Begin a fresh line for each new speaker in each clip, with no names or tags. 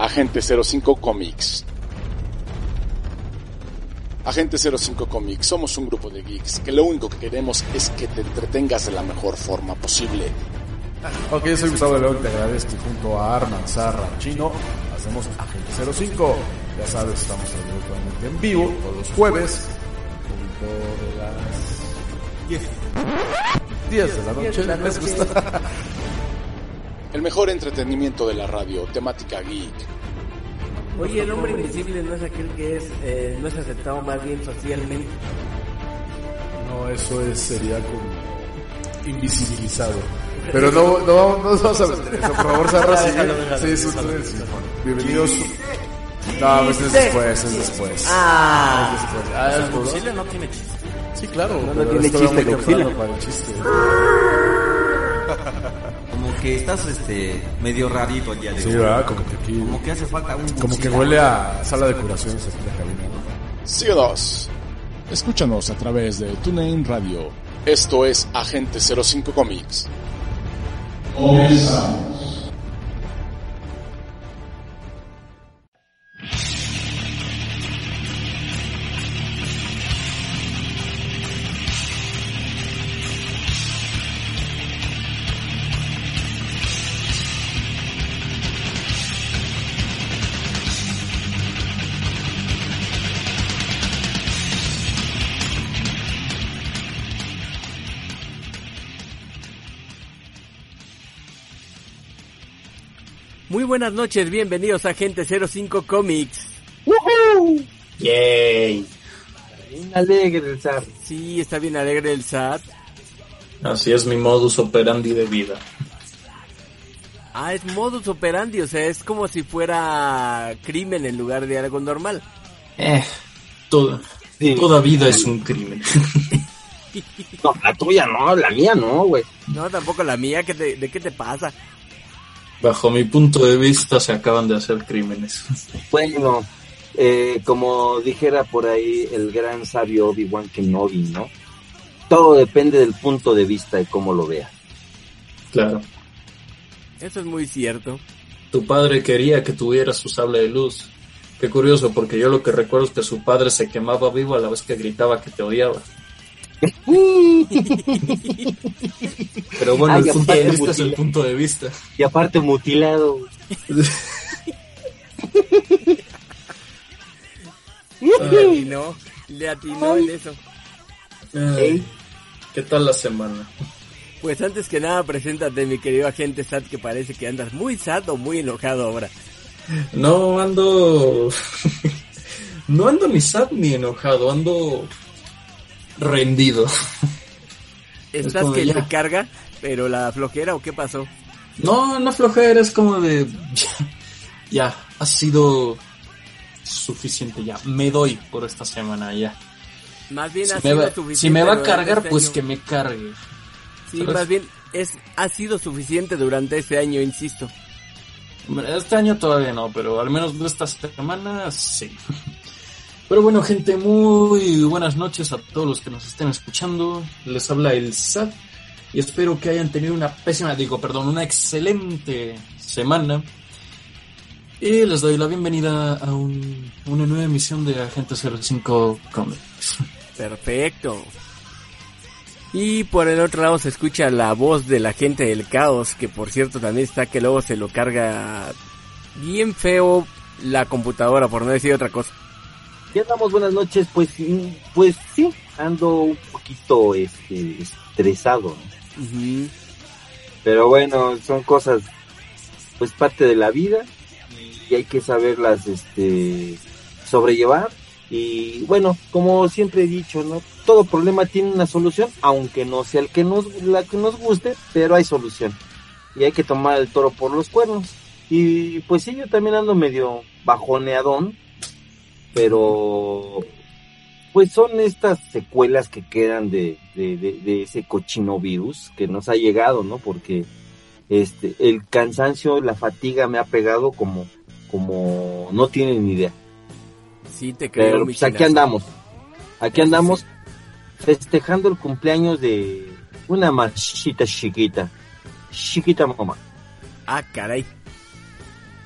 Agente 05 Comics. Agente 05 Comics, somos un grupo de geeks que lo único que queremos es que te entretengas de la mejor forma posible.
Ok, soy Gustavo León, te agradezco junto a Arman, Zarra, Chino, hacemos Agente 05. Ya sabes, estamos en vivo todos los jueves, punto de las 10. 10 de la noche, ¿les gusta?
El mejor entretenimiento de la radio, temática geek.
Oye, el hombre invisible no es aquel que es, eh, no es aceptado más bien socialmente.
No, eso es, sería como invisibilizado. Pero no, no, no nos vamos a meter eso, por favor,
déjalo,
Sí, es un- sí, bueno, Bienvenidos. No, pues es después, es después.
Ah,
Es después. Ah, es por-
Godzilla no tiene chiste.
Sí, claro.
No, no tiene
es
chiste, Godzilla.
para el chiste.
Que estás este medio rarito el día de
Sí,
hoy.
¿verdad? Como que aquí...
Como que hace falta un
Como que huele a sala de curaciones aquí en la cabina, ¿no?
Síguenos. Escúchanos a través de TuneIn Radio. Esto es Agente 05 Comics.
muy buenas noches, bienvenidos a Agente 05 Comics.
Yay.
Bien alegre el zar.
Sí, está bien alegre el SAT.
Así es mi modus operandi de vida.
Ah, es modus operandi, o sea, es como si fuera crimen en lugar de algo normal.
Eh, toda,
Sí.
toda vida es un crimen.
No, la tuya no, la mía no, güey.
No, tampoco la mía, ¿qué te- ¿de qué te pasa?
Bajo mi punto de vista se acaban de hacer crímenes.
Bueno, eh, como dijera por ahí el gran sabio Obi-Wan Kenobi, ¿no? Todo depende del punto de vista de cómo lo veas.
Claro.
Eso es muy cierto.
Tu padre quería que tuvieras su sable de luz. Qué curioso, porque yo lo que recuerdo es que su padre se quemaba vivo a la vez que gritaba que te odiaba. Pero bueno,
Ay,
el punto de vista es el punto de vista.
Y aparte mutilado.
Le atinó, le atinó en eso.
Ay, ¿Qué tal la semana?
Pues antes que nada, preséntate, mi querido agente SAT, que parece que andas muy sad o muy enojado ahora.
No ando. no ando ni sad ni enojado, ando rendido.
¿Estás que
ya.
te carga, pero la flojera o qué pasó?
No, no flojera, es como de. Ya, ya, ha sido suficiente ya. Me doy por esta semana ya.
Más bien
Si
ha sido
va,
suficiente.
si me va a cargar,
este
pues
año.
que me cargue.
Sí,
¿sabes?
más bien es, ha sido suficiente durante este año, insisto.
Este año todavía no, pero al menos de esta semana sí. Pero bueno, gente, muy buenas noches a todos los que nos estén escuchando. Les habla el SAT y espero que hayan tenido una pésima, digo, perdón, una excelente semana. Y les doy la bienvenida a un- una nueva emisión de Agente 05 Comics.
Perfecto. Y por el otro lado se escucha la voz de la gente del caos, que por cierto también está que luego se lo carga bien feo la computadora, por no decir otra cosa.
Ya damos buenas noches, pues, mm, pues sí, ando un poquito este, estresado, ¿no? Pero bueno, son cosas, pues parte de la vida y hay que saberlas, este, sobrellevar. Y bueno, como siempre he dicho, ¿no? Todo problema tiene una solución, aunque no sea el que nos, la que nos guste, pero hay solución. Y hay que tomar el toro por los cuernos. Y pues sí, yo también ando medio bajoneadón, pero pues son estas secuelas que quedan de, de, de, de ese cochino virus que nos ha llegado, ¿no? Porque este el cansancio, la fatiga me ha pegado como como no tienen ni idea.
Sí, te creo,
Pero pues aquí andamos. Aquí andamos festejando el cumpleaños de una machita chiquita. Chiquita mamá.
Ah, caray.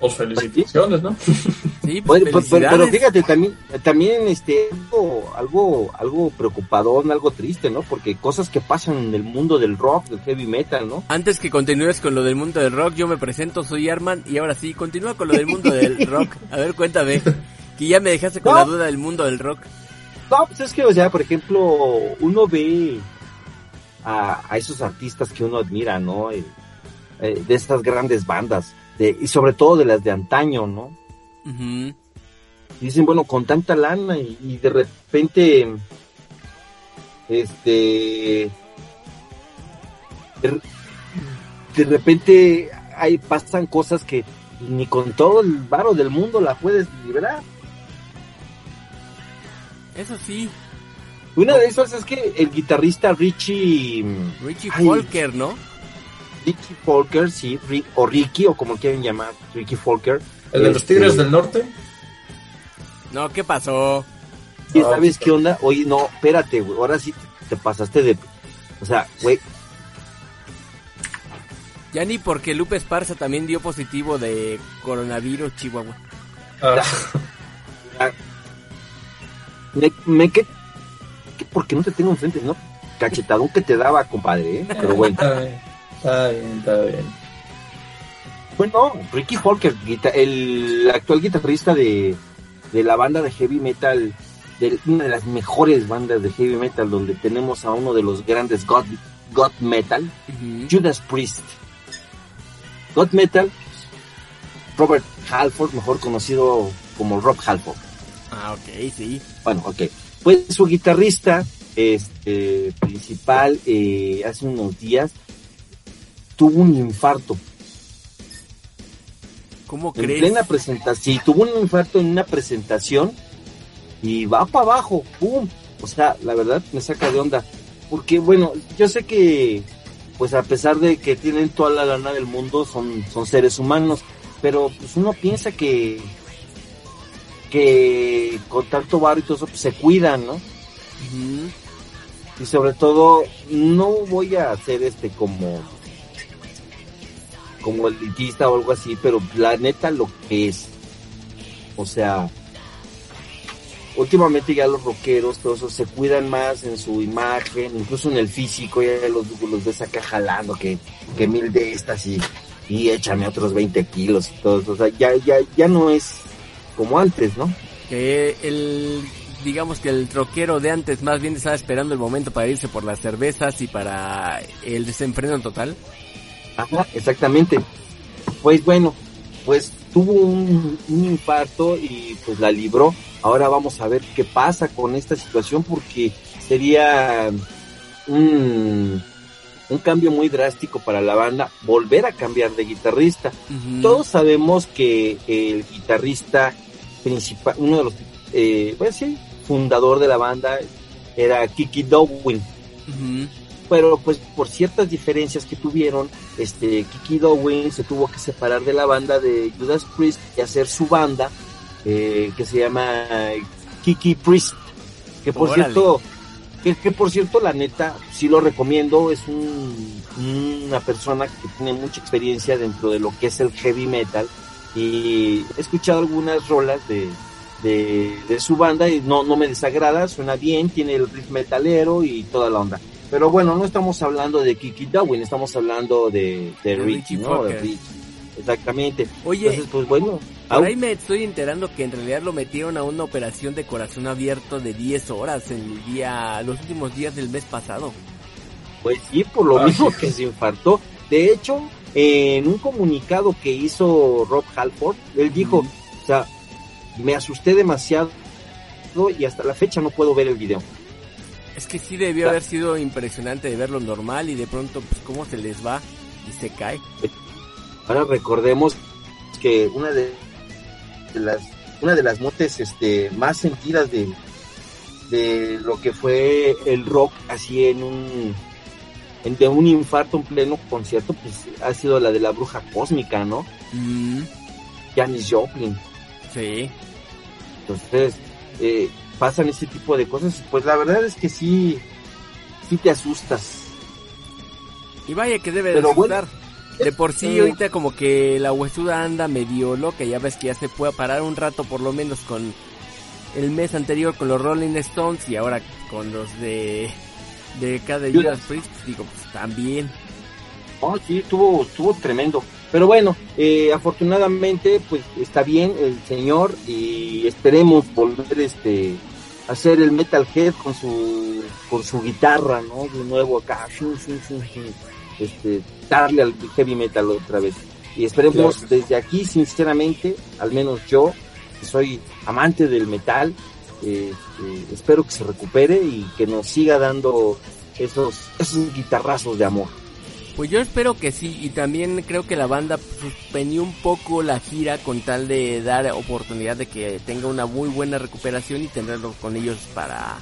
Pues felicitaciones, ¿no?
Sí, pues,
pues, pero, fíjate, también, también este, algo, algo, algo preocupador, algo triste, ¿no? Porque cosas que pasan en el mundo del rock, del heavy metal, ¿no?
Antes que continúes con lo del mundo del rock, yo me presento, soy Arman y ahora sí, continúa con lo del mundo del rock. A ver, cuéntame. Que ya me dejaste con
No.
la duda del mundo del rock.
No, pues es que, o sea, por ejemplo, uno ve a, a esos artistas que uno admira, ¿no? Eh, eh, de estas grandes bandas, de, y sobre todo de las de antaño, ¿no? Y dicen, bueno, con tanta lana y, y de repente, este, de, de repente hay, pasan cosas que ni con todo el varo del mundo la puedes liberar.
Eso sí,
Una de esas es que el guitarrista Richie,
Richie
Ay.
Folker, ¿no?
Ricky Folker, sí, Ri- o Ricky, o como quieran llamar, Ricky Folker.
El de los
Este,
Tigres del Norte.
No, ¿qué pasó?
¿Y
Ah,
sabes qué onda? Oye, no, espérate, güey, ahora sí te, te pasaste de... O sea, güey,
Ya ni porque Lupe Esparza también dio positivo de coronavirus, Chihuahua.
Ah,
me, me que, que porque no te tengo enfrente, ¿no? Cachetadón que te daba, compadre, ¿eh? Pero bueno.
está bien, está bien.
Bueno, Ricky guita- el actual guitarrista de, de la banda de heavy metal, de una de las mejores bandas de heavy metal, donde tenemos a uno de los grandes God, God Metal. Judas Priest. God Metal, Robert Halford, mejor conocido como Rob Halford.
Ah, ok, sí.
Bueno, ok. Pues su guitarrista este, principal eh, hace unos días tuvo un infarto.
¿Cómo
En
crees?
plena presentación. Sí, tuvo un infarto en una presentación y va para abajo. ¡Pum! O sea, la verdad me saca de onda. Porque, bueno, yo sé que, pues a pesar de que tienen toda la lana del mundo, son, son seres humanos. Pero pues uno piensa que, que con tanto bar y todo eso, pues, se cuidan, ¿no? Y sobre todo no voy a hacer este como como elitista o algo así pero la neta lo que es o sea últimamente ya los rockeros todos esos se cuidan más en su imagen incluso en el físico ya los, los ves acá jalando que, que mil de estas y, y échame otros 20 kilos y todo eso. o sea ya ya ya no es como antes no
Que el, digamos que el troquero de antes más bien estaba esperando el momento para irse por las cervezas y para el desenfreno total.
Ajá, exactamente. Pues bueno, pues tuvo un, un infarto y pues la libró. Ahora vamos a ver qué pasa con esta situación porque sería un, un cambio muy drástico para la banda volver a cambiar de guitarrista. Todos sabemos que el guitarrista principal, uno de los, eh, pues sí, fundador de la banda era Kiki Dowin. Pero pues por ciertas diferencias que tuvieron, este Kiki Dowin se tuvo que separar de la banda de Judas Priest y hacer su banda eh, que se llama Kiki Priest, que por
Órale.
cierto, que, que por cierto la neta sí lo recomiendo, es un, una persona que tiene mucha experiencia dentro de lo que es el heavy metal y he escuchado algunas rolas de, de, de su banda y no, no me desagrada, suena bien, tiene el riff metalero y toda la onda. Pero bueno, no estamos hablando de Kiki Darwin, estamos hablando de, de
De
Richie,
Richie
¿no? De
Fokker.
Richie. Exactamente.
Oye,
Entonces, pues bueno,
por
au,
ahí me estoy enterando que en realidad lo metieron a una operación de corazón abierto de 10 horas en el día, los últimos días del mes pasado.
pues sí, por lo
Ah,
mismo
sí.
que se infartó. De hecho, en un comunicado que hizo Rob Halford, él dijo, o sea, me asusté demasiado y hasta la fecha no puedo ver el video.
Es que sí debió haber sido impresionante de verlo normal y de pronto pues cómo se les va y se cae.
Ahora recordemos que una de, las una de las motes este más sentidas de de lo que fue el rock así en un en, de un infarto en pleno concierto pues ha sido la de la bruja cósmica no
Mm,
Janis Joplin
sí.
entonces eh, pasan ese tipo de cosas pues la verdad es que sí sí te asustas
Y vaya que debe de
Pero bueno,
asustar. De por sí, ahorita como que la huesuda anda medio loca, ya ves que ya se puede parar un rato por lo menos con el mes anterior con los Rolling Stones y ahora con los de de cada Judas Priest, digo, pues también.
Oh, sí, estuvo, estuvo tremendo. Pero bueno, eh, afortunadamente, pues está bien el señor y esperemos volver este hacer el Metalhead con su con su guitarra, ¿no? De nuevo acá, este, darle al heavy metal otra vez. Y esperemos desde aquí, sinceramente, al menos yo, que soy amante del metal, eh, eh, espero que se recupere y que nos siga dando esos, esos guitarrazos de amor.
Pues yo espero que sí, y también creo que la banda suspendió un poco la gira con tal de dar oportunidad de que tenga una muy buena recuperación y tenerlo con ellos para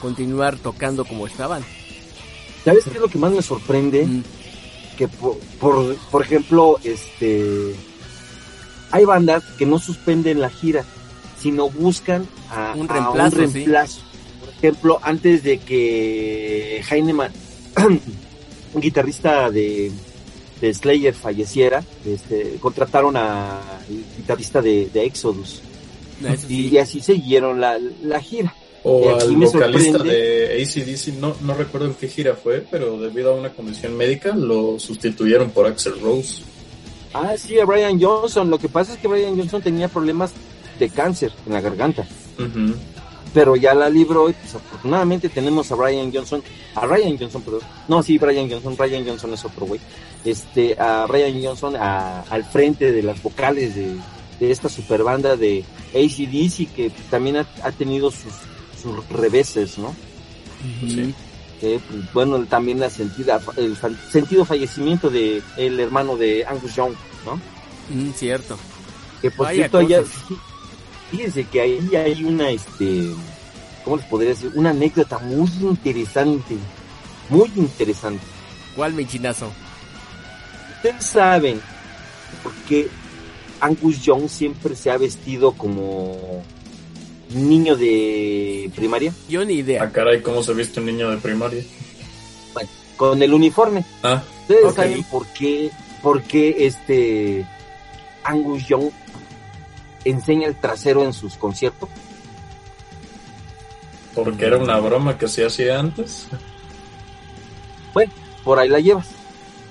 continuar tocando como estaban.
¿Sabes qué es lo que más me sorprende? Mm. Que por, por, ejemplo, este hay bandas que no suspenden la gira, sino buscan a
un reemplazo.
Por ejemplo, antes de que Heinemann un guitarrista de, Slayer falleciera, este, contrataron a guitarrista de, Exodus. y, así siguieron la, gira.
O al vocalista de ACDC, no, no recuerdo en qué gira fue, pero debido a una condición médica lo sustituyeron por Axel Rose.
Ah, sí, a Brian Johnson. Lo que pasa es que Brian Johnson tenía problemas de cáncer en la garganta pero ya la libró y pues afortunadamente tenemos a Brian Johnson, a Ryan Johnson, perdón, no, sí, Brian Johnson, Brian Johnson es otro güey, este, a Brian Johnson al frente de las vocales de, esta super banda de ACDC que también ha, tenido sus, sus reveses, ¿no?
Sí.
pues, bueno, también la sentida, el sentido fallecimiento de el hermano de Angus Young, ¿no?
Mm, cierto.
Que por cierto, allá, fíjense que ahí hay una, este, ¿cómo les podría decir? Una anécdota muy interesante, muy interesante.
¿Cuál, mi chinazo?
Ustedes saben por qué Angus Young siempre se ha vestido como niño de primaria.
Yo ni idea.
Ah, caray, ¿cómo se viste un niño de primaria?
Bueno, con el uniforme.
Ah,
¿Ustedes saben por qué, por qué este Angus Young enseña el trasero en sus conciertos?
Porque era una broma que se hacía antes.
Bueno, por ahí la llevas.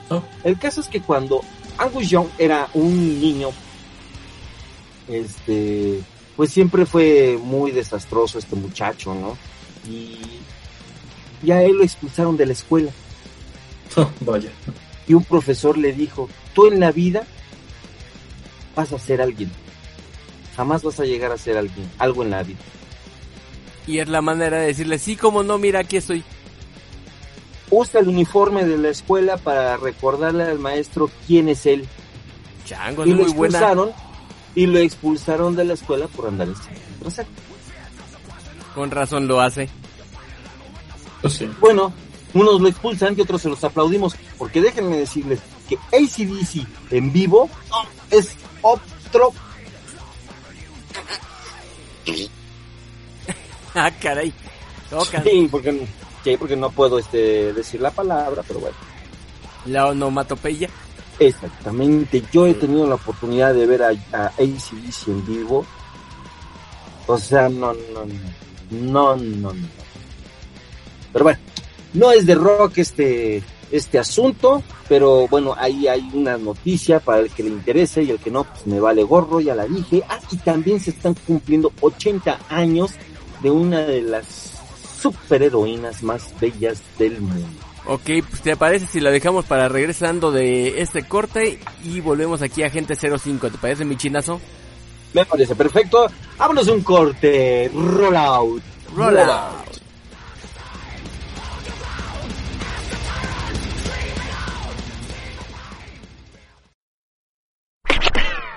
Oh.
El caso es que cuando Angus Young era un niño, este, pues siempre fue muy desastroso este muchacho, ¿no? Y ya él lo expulsaron de la escuela.
vaya.
Y un profesor le dijo, tú en la vida vas a ser alguien jamás vas a llegar a ser alguien, algo en la vida.
Y es la manera de decirle, sí, como no, mira, aquí estoy.
Usa el uniforme de la escuela para recordarle al maestro quién es él.
Chango,
y
lo
muy expulsaron, Y lo expulsaron de la escuela por andar en
Con razón lo hace.
Pues
bueno, unos lo expulsan y otros se los aplaudimos. Porque déjenme decirles que ACDC en vivo es otro
ah, caray.
Sí, porque, porque no puedo este, decir la palabra, pero bueno.
La onomatopeya.
Exactamente. Yo he tenido la oportunidad de ver a, a ACDC en vivo. O sea, no, no, no, no, no, no. Pero bueno, no es de rock este, este asunto, pero bueno, ahí hay una noticia para el que le interese y el que no, pues me vale gorro, ya la dije. Ah, y también se están cumpliendo 80 años de una de las superheroínas más bellas del mundo.
Ok, pues te parece si la dejamos para regresando de este corte y volvemos aquí a Gente 05, ¿te parece mi chinazo?
Me parece perfecto. Vámonos un corte. Roll out.
Roll, out.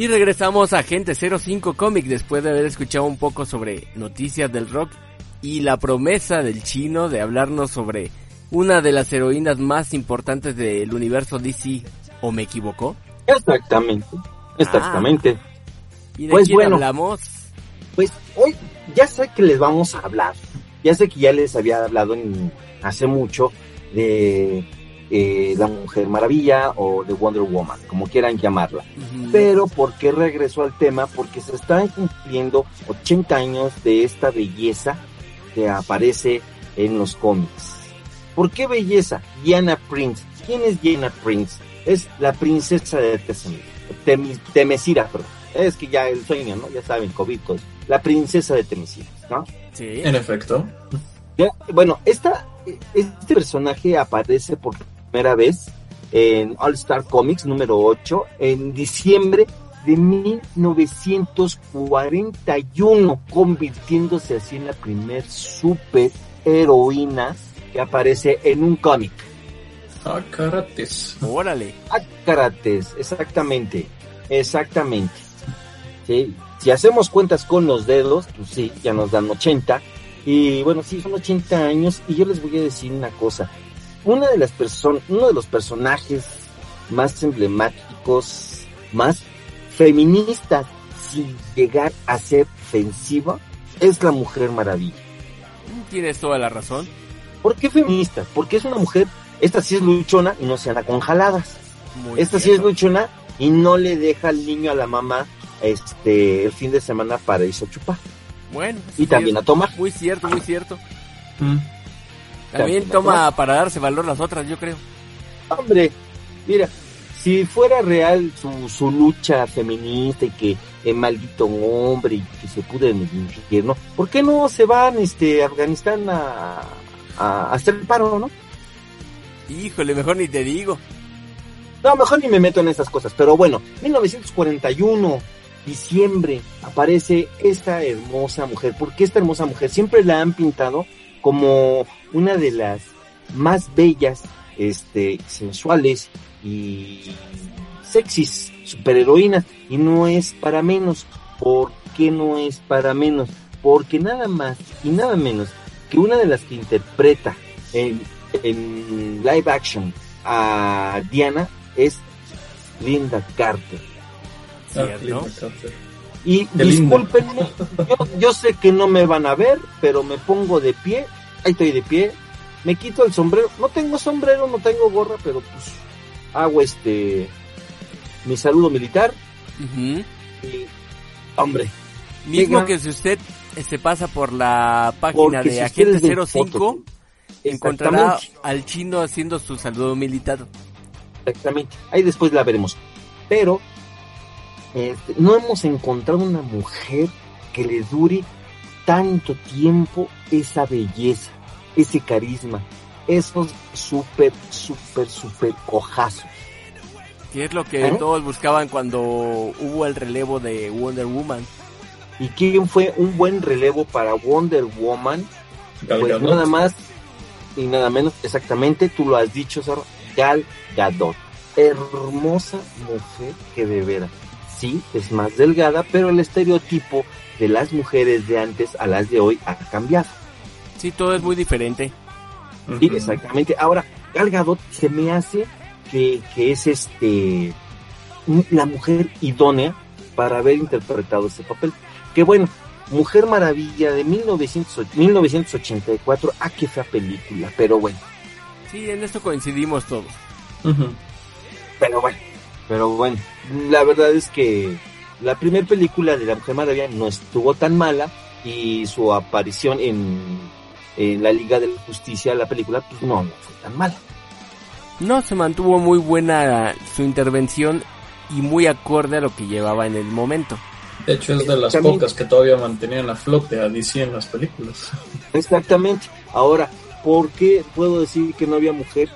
Y regresamos a Gente 05 Comic después de haber escuchado un poco sobre noticias del rock y la promesa del chino de hablarnos sobre una de las heroínas más importantes del universo DC. ¿O me equivocó?
Exactamente, exactamente.
¿Y de
Pues
quién
bueno.
hablamos?
Pues hoy ya sé que les vamos a hablar. Ya sé que ya les había hablado en- hace mucho de eh, la Mujer Maravilla o de Wonder Woman, como quieran llamarla. Pero ¿por qué regresó al tema? Porque se están cumpliendo 80 años de esta belleza que aparece en los cómics. ¿Por qué belleza? Diana Prince. ¿Quién es Diana Prince? Es la princesa de Temis- Temesira, perdón. Es que ya el sueño, ¿no? Ya saben, COVID, todo eso. La princesa de Temesira, ¿no?
Sí.
En efecto.
Ya, Bueno, esta, este personaje aparece por primera vez en All Star Comics número 8 en diciembre de 1941, convirtiéndose así en la primer super heroína que aparece en un cómic.
Ah, carates.
Órale.
Ah, Carates, exactamente, exactamente. Sí, si hacemos cuentas con los dedos, pues sí, ya nos dan 80. Y bueno, sí, son 80 años. Y yo les voy a decir una cosa. Una de las personas, uno de los personajes más emblemáticos, más feministas, sin llegar a ser ofensiva, es la Mujer Maravilla.
Tienes toda la razón.
¿Por qué feminista? Porque es una mujer, esta sí es luchona y no se anda con jaladas.
Muy
Esta sí es luchona y no le deja al niño a la mamá este el fin de semana para irse a chupar
Bueno.
y
sí,
también a tomar.
Muy cierto, muy cierto.
Mm.
También toma para darse valor las otras, yo creo.
Hombre, mira, si fuera real su, su lucha feminista y que es maldito hombre y que se pude en el infierno, ¿por qué no se van este a Afganistán a, a, a hacer el paro, no?
Híjole, mejor ni te digo.
No, mejor ni me meto en esas cosas. Pero bueno, 1941, diciembre, aparece esta hermosa mujer. Porque esta hermosa mujer siempre la han pintado como una de las más bellas, este, sensuales y sexys superheroínas. Y no es para menos. ¿Por qué no es para menos? Porque nada más y nada menos que una de las que interpreta en, en live action a Diana es Linda Carter.
Ah,
Cierto.
Linda Carter.
Y discúlpenme, yo, yo sé que no me van a ver, pero me pongo de pie, ahí estoy de pie, me quito el sombrero, no tengo sombrero, no tengo gorra, pero pues hago este mi saludo militar.
Ujú.
y hombre,
Mismo que si usted se pasa por la página
porque
de
si
Agente
ustedes ven
05,
fotos,
encontrará al chino haciendo su saludo militar.
exactamente, ahí después la veremos, pero este, no hemos encontrado una mujer que le dure tanto tiempo esa belleza, ese carisma, esos súper, súper, súper ojazos.
Que es lo que
¿Eh?
todos buscaban cuando hubo el relevo de Wonder Woman.
¿Y quién fue un buen relevo para Wonder Woman?
Gal
Pues
Gadot.
nada más y nada menos, exactamente, tú lo has dicho, Zorro, Gal Gadot. Hermosa mujer que de veras, sí, es más delgada, pero el estereotipo de las mujeres de antes a las de hoy ha cambiado.
Sí, todo es muy diferente.
Sí, exactamente. Ahora, Gal Gadot se me hace que, que es este la mujer idónea para haber interpretado ese papel. Que bueno, Mujer Maravilla de 1900 1984, ah, qué fea película, pero bueno,
Sí, en esto coincidimos todos.
Pero bueno, pero bueno, la verdad es que la primera película de la Mujer Maravilla no estuvo tan mala y su aparición en, en la Liga de la Justicia, la película, pues no, no fue tan mala.
No, se mantuvo muy buena su intervención y muy acorde a lo que llevaba en el momento.
De hecho, es de las pocas que todavía mantenían a flote a DC en las películas.
Exactamente. Ahora, ¿por qué puedo decir que no había mujer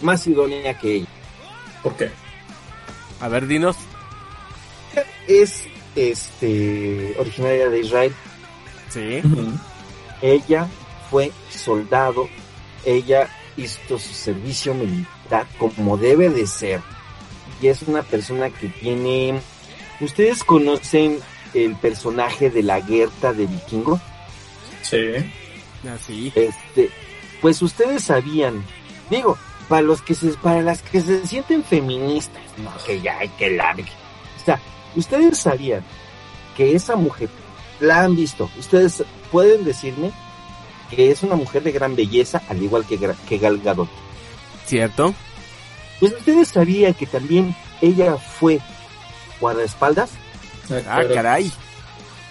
más idónea que ella?
¿Por qué?
A ver, dinos.
Es este originaria de Israel.
Sí.
Ella fue soldado. Ella hizo su servicio militar como debe de ser. Y es una persona que tiene ¿Ustedes conocen el personaje de la Gerta de Vikingo?
Sí.
Así.
Este, pues ustedes sabían, digo, para los que se, para las que se sienten feministas, no, que ya hay que largue. O sea, ustedes sabían que esa mujer, la han visto, ustedes pueden decirme que es una mujer de gran belleza, al igual que, que Gal Gadot.
¿Cierto?
Pues ustedes sabían que también ella fue guardaespaldas,
Ah, caray.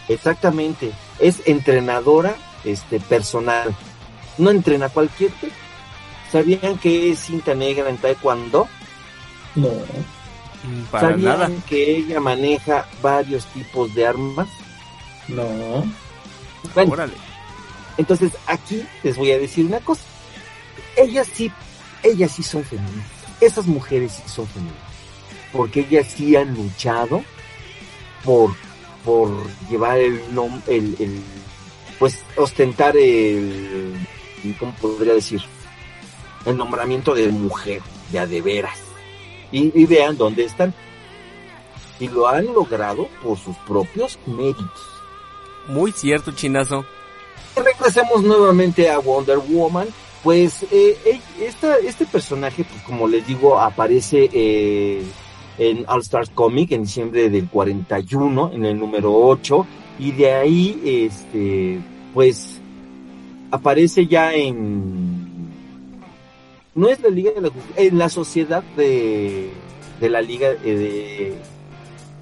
exactamente, es entrenadora este personal, no entrena a cualquier tipo. ¿Sabían que es cinta negra en taekwondo?
No.
Para
¿Sabían
nada.
que ella maneja varios tipos de armas?
No.
Bueno,
Órale.
entonces aquí les voy a decir una cosa. Ellas sí, ellas sí son feministas. Esas mujeres sí son feministas. Porque ellas sí han luchado por, por llevar el el, el, pues ostentar el, ¿cómo podría decir? El nombramiento de mujer, de a de veras. Y, y vean dónde están. Y lo han logrado por sus propios méritos.
Muy cierto, chinazo.
regresemos nuevamente a Wonder Woman. Pues eh, eh, esta, este personaje, pues como les digo, aparece eh, en All Stars Comic en diciembre del 41, en el número 8, y de ahí, este, pues, aparece ya en... No es la Liga de la Justicia, en la sociedad de, de la Liga eh,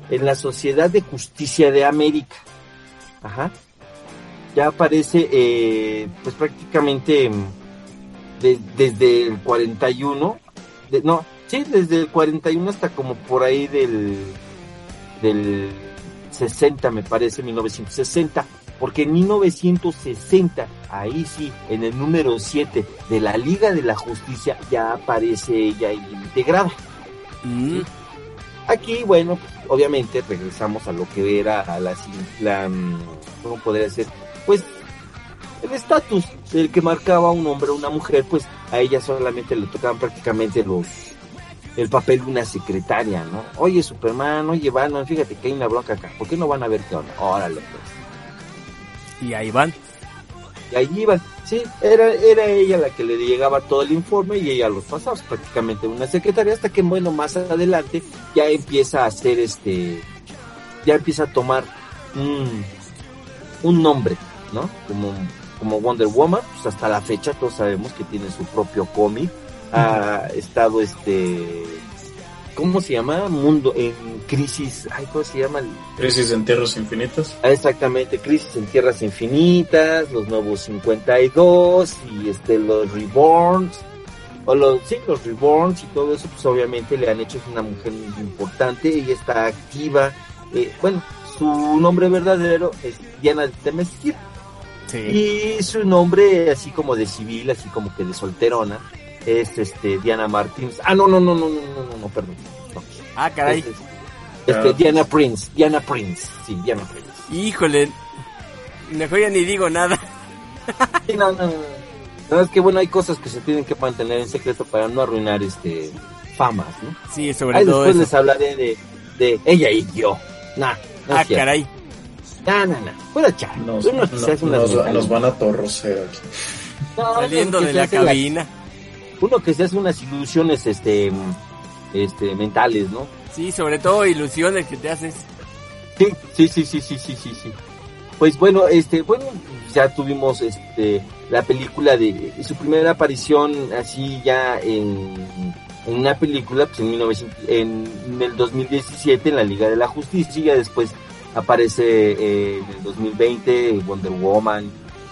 de... En la Sociedad de Justicia de América. Ajá ya aparece eh, pues prácticamente mm, de- desde el 41 de- no sí desde el 41 hasta como por ahí del del 60 me parece 1960 porque en 1960 ahí sí en el número 7 de la Liga de la Justicia ya aparece ella integrada
Mm,
Aquí, bueno, obviamente regresamos a lo que era a la, la mm, ¿cómo podría ser? Pues el estatus del que marcaba un hombre o una mujer, pues a ella solamente le tocaban prácticamente los el papel de una secretaria, ¿no? Oye, Superman, oye, Batman, fíjate que hay una bronca acá, ¿por qué no van a ver qué onda? Órale, pues.
y ahí van.
Y ahí sí, era, era ella la que le llegaba todo el informe y ella los pasaba, prácticamente una secretaria, hasta que bueno, más adelante ya empieza a hacer este, ya empieza a tomar un, un nombre, ¿no? Como, como Wonder Woman, pues hasta la fecha todos sabemos que tiene su propio cómic, ha estado este, ¿cómo se llama? Mundo en crisis, ay, ¿cómo se llama?
Crisis en Tierras Infinitas.
Ah, Exactamente, Crisis en Tierras Infinitas, los nuevos 52 y este los Reborns, o los, sí, los Reborns y todo eso, pues obviamente le han hecho es una mujer muy importante, ella está activa, eh, bueno, su nombre verdadero es Diana Temesquir
Sí.
y su nombre así como de civil, así como que de solterona, es este Diana Martins. Ah, no, no, no, no, no, no, no, no perdón. No.
Ah, caray.
Es, este,
ah.
Diana Prince, Diana Prince, sí, Diana Prince.
Híjole, mejor ya ni digo nada.
sí, no, no, no, no. es que bueno, hay cosas que se tienen que mantener en secreto para no arruinar este famas, ¿no?
Sí, sobre
Ahí
todo.
Después
eso.
les hablaré de, de ella y yo. Nah, no
ah, caray.
Nah, nah, nah. Fuera char.
Nos, no, nos, nos van a torcer aquí.
No,
Saliendo de la cabina.
La uno que se hace unas ilusiones, este, este, mentales, ¿no?
Sí, sobre todo ilusiones que te haces.
Sí, sí, sí, sí, sí, sí, sí, sí. Pues bueno, este, bueno, ya tuvimos este la película de su primera aparición así ya en, en una película pues en 1900, en, en el 2017 en la Liga de la Justicia, y después aparece eh, en el 2020 Wonder Woman,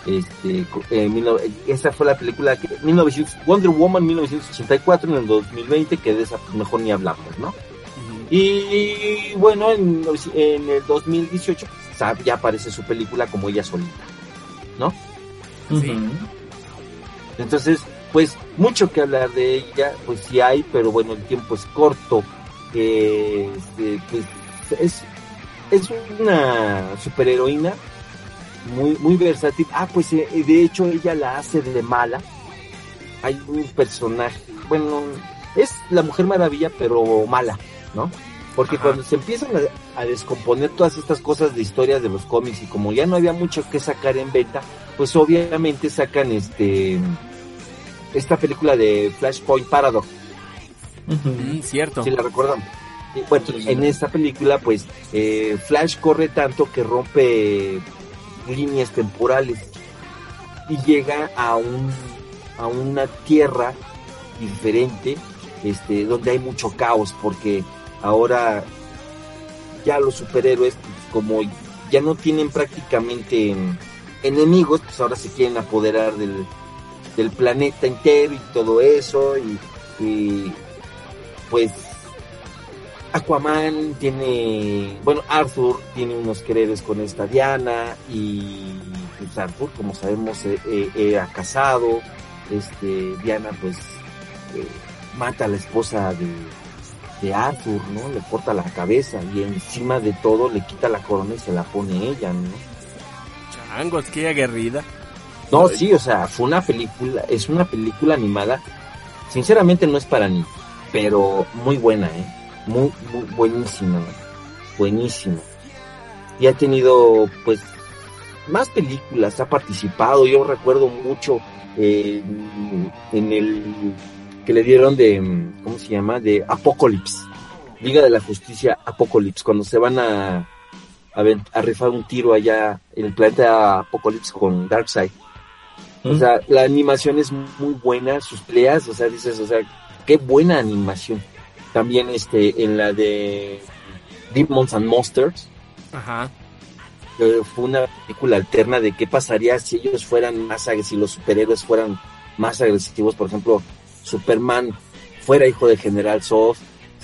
este, eh, mil no- esa fue la película que 1900, Wonder Woman 1984 en el 2020 que de esa pues, mejor ni hablamos, ¿no? Y bueno, en, en el 2018 sa- ya aparece su película como ella solita.
Sí.
Ujú.
Entonces, pues mucho que hablar de ella, pues sí hay, pero bueno, el tiempo es corto. Eh, este, pues, es, es una superheroína muy, muy versátil. Ah, pues eh, de hecho ella la hace de mala. Hay un personaje, bueno, es la Mujer Maravilla, pero mala, ¿no? Porque
Ajá.
cuando se empiezan a, a descomponer todas estas cosas de historias de los cómics y como ya no había mucho que sacar en venta, pues obviamente sacan este esta película de Flashpoint Paradox,
Ujú.
Mm, cierto.
si la recuerdan. Bueno, en esta película pues eh, Flash corre tanto que rompe líneas temporales y llega a un a una tierra diferente este donde hay mucho caos porque ahora ya los superhéroes pues, como ya no tienen prácticamente enemigos pues ahora se quieren apoderar del, del planeta entero y todo eso y, y, pues Aquaman tiene, bueno, Arthur tiene unos quereres con esta Diana y pues Arthur, como sabemos, eh, eh, era casado, este, Diana pues eh, mata a la esposa de, de Arthur, ¿no? Le corta la cabeza y encima de todo le quita la corona y se la pone ella, ¿no?
Changos, qué aguerrida.
No, sí, o sea, fue una película, es una película animada, sinceramente no es para mí, pero muy buena, ¿eh? Muy, muy buenísima, ¿no? buenísima. Y ha tenido, pues, más películas, ha participado, yo recuerdo mucho eh, en el que le dieron de, ¿cómo se llama? De Apocalypse, Liga de la Justicia Apocalypse, cuando se van a, a, a rifar un tiro allá en el planeta Apocalypse con Darkseid. O sea, la animación es muy buena, sus peleas, o sea, dices, o sea, qué buena animación. También este, en la de Demons and Monsters,
Ajá.
eh, fue una película alterna de qué pasaría si ellos fueran más agresivos, si los superhéroes fueran más agresivos, por ejemplo, Superman fuera hijo del General Zod,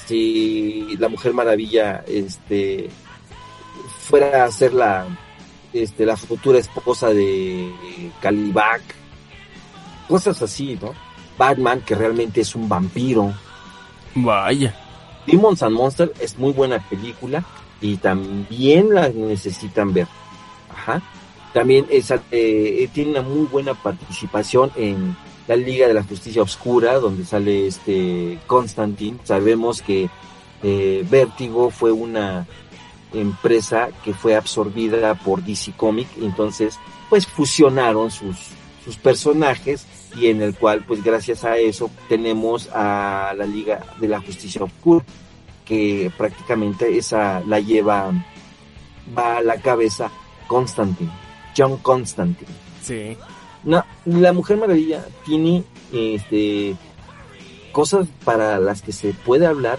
si la Mujer Maravilla, este, fuera a ser la, este, la futura esposa de Calibac, cosas así, ¿no? Batman, que realmente es un vampiro.
Vaya.
Demons and Monsters es muy buena película y también la necesitan ver. Ajá. También esa, eh, tiene una muy buena participación en la Liga de la Justicia Oscura, donde sale este Constantine. Sabemos que eh, Vértigo fue una empresa que fue absorbida por DC Comic, entonces pues fusionaron sus, sus personajes y en el cual pues gracias a eso tenemos a la Liga de la Justicia Oscura que prácticamente esa la lleva va a la cabeza Constantine, John Constantine.
Sí.
No, la Mujer Maravilla tiene este cosas para las que se puede hablar,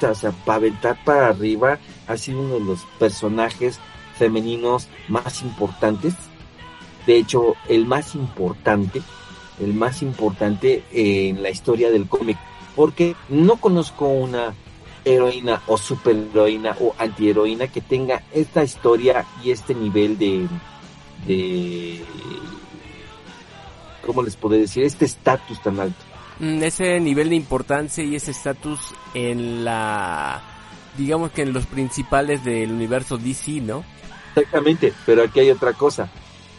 o sea, para aventar para arriba, ha sido uno de los personajes femeninos más importantes. De hecho, el más importante, el más importante en la historia del cómic, porque no conozco una heroína o superheroína o antiheroína que tenga esta historia y este nivel de de ¿cómo les puedo decir? Este estatus tan alto.
Mm, Ese nivel de importancia y ese estatus en la... Digamos que en los principales del universo DC, ¿no?
Exactamente, pero aquí hay otra cosa.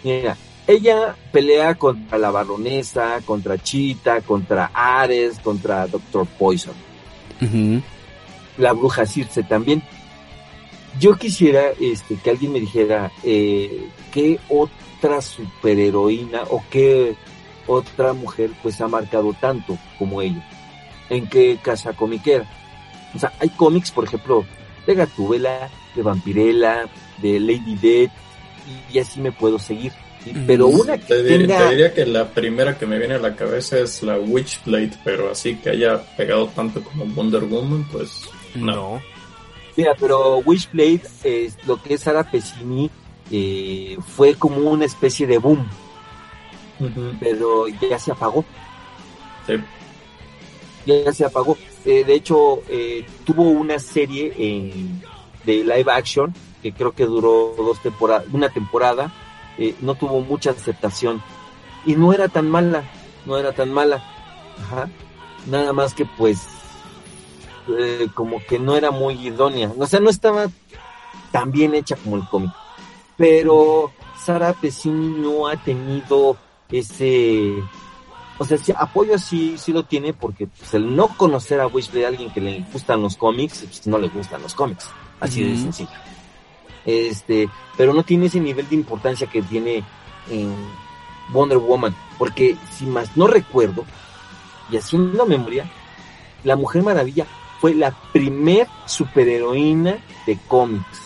Mira, ella pelea contra la baronesa, contra Cheetah, contra Ares, contra Doctor Poison. La bruja Circe también. Yo quisiera este, que alguien me dijera eh, qué otra superheroína o qué otra mujer pues ha marcado tanto como ella. ¿En qué casa comiquera? O sea, hay cómics, por ejemplo, de Gatúbela, de Vampirella, de Lady Death, y, y así me puedo seguir. Pero una que
Te, dir-
tenga...
te diría que la primera que me viene a la cabeza es la Witchblade, pero así que haya pegado tanto como Wonder Woman, pues no.
No.
Mira, pero Witchblade, lo que es Sara Pesini, eh, fue como una especie de boom, pero ya se apagó.
sí.
ya se apagó. Eh, de hecho, eh, tuvo una serie en- de live action que creo que duró dos temporadas, una temporada. Eh, no tuvo mucha aceptación y no era tan mala, no era tan mala. Ajá. Nada más que pues eh, como que no era muy idónea. O sea, no estaba tan bien hecha como el cómic. Pero Sara Pesini no ha tenido ese o sea, apoyo sí, sí lo tiene porque pues, el no conocer a Wishblade, alguien que le gustan los cómics, pues, no le gustan los cómics. Así de sencillo. Este, pero no tiene ese nivel de importancia que tiene en Wonder Woman. Porque si más no recuerdo, y haciendo memoria, la Mujer Maravilla fue la primer superheroína de cómics.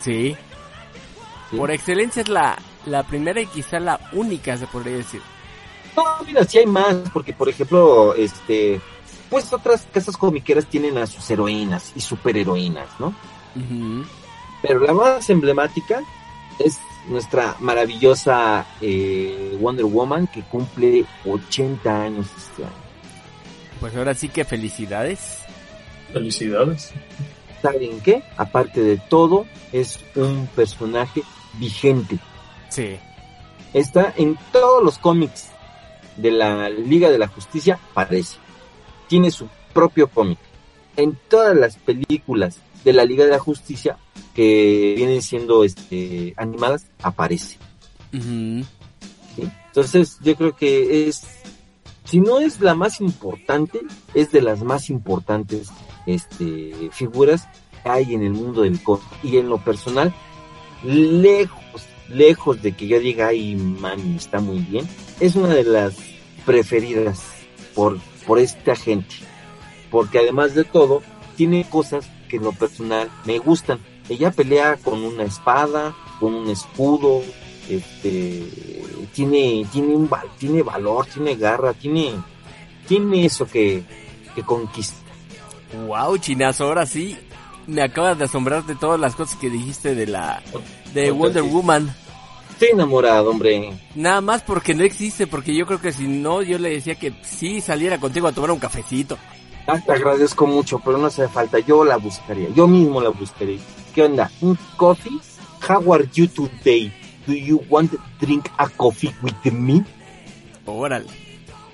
Sí.
¿sí?
Por excelencia es la, la primera y quizá la única, se podría decir.
No, mira, sí hay más, porque por ejemplo, este, pues otras casas comiqueras tienen a sus heroínas y superheroínas, ¿no?
Ujú.
Pero la más emblemática es nuestra maravillosa eh, Wonder Woman que cumple 80 años este año.
Pues ahora sí que felicidades.
Felicidades.
¿Saben qué? Aparte de todo, es un personaje vigente.
Sí.
Está en todos los cómics de la Liga de la Justicia, aparece. Tiene su propio cómic. En todas las películas de la Liga de la Justicia que vienen siendo este, animadas, aparece. Entonces, yo creo que es, si no es la más importante, es de las más importantes este, figuras que hay en el mundo del cómic. Y en lo personal, lejos, lejos de que yo diga, ay, mami, está muy bien, es una de las preferidas por, por esta gente. Porque además de todo, tiene cosas que en lo personal me gustan. Ella pelea con una espada, con un escudo, este, tiene, tiene un tiene valor, tiene garra, tiene, tiene eso que, que conquista.
Wow, chinazo, ahora sí. Me acabas de asombrar de todas las cosas que dijiste de la de Wonder. Woman.
Estoy enamorado, hombre.
Nada más porque no existe, porque yo creo que si no, yo le decía que sí saliera contigo a tomar un cafecito.
Ah, te agradezco mucho, pero no hace falta. Yo la buscaría. Yo mismo la buscaría. ¿Qué onda? ¿Un coffee? How are you today? Do you want to drink a coffee with me?
Órale.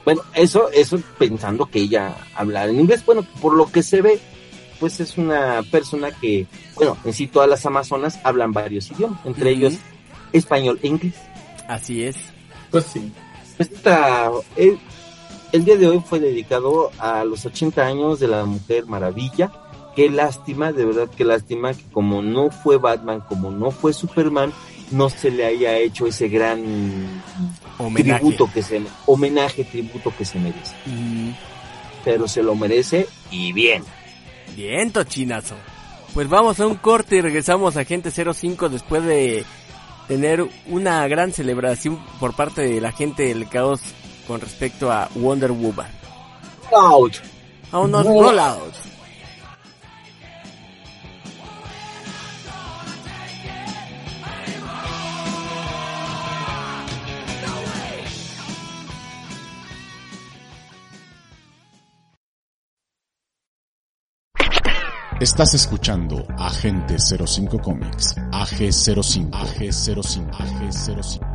Bueno, eso, eso pensando que ella habla en inglés. Bueno, por lo que se ve, pues es una persona que, bueno, en sí todas las amazonas hablan varios idiomas, entre ellos español e inglés.
Así es.
Pues sí.
Esta, el, el día de hoy fue dedicado a los 80 años de la Mujer Maravilla. Qué lástima, de verdad qué lástima que como no fue Batman, como no fue Superman, no se le haya hecho ese gran
Homenaje.
tributo que se homenaje, tributo que se merece. Pero se lo merece y bien.
bien, tochinazo. Pues vamos a un corte y regresamos a Gente 05 después de tener una gran celebración por parte de la gente del caos con respecto a Wonder Woman.
Out.
A unos
No.
rollouts.
Estás escuchando Agente 05 Comics, AG05, AG05, AG05.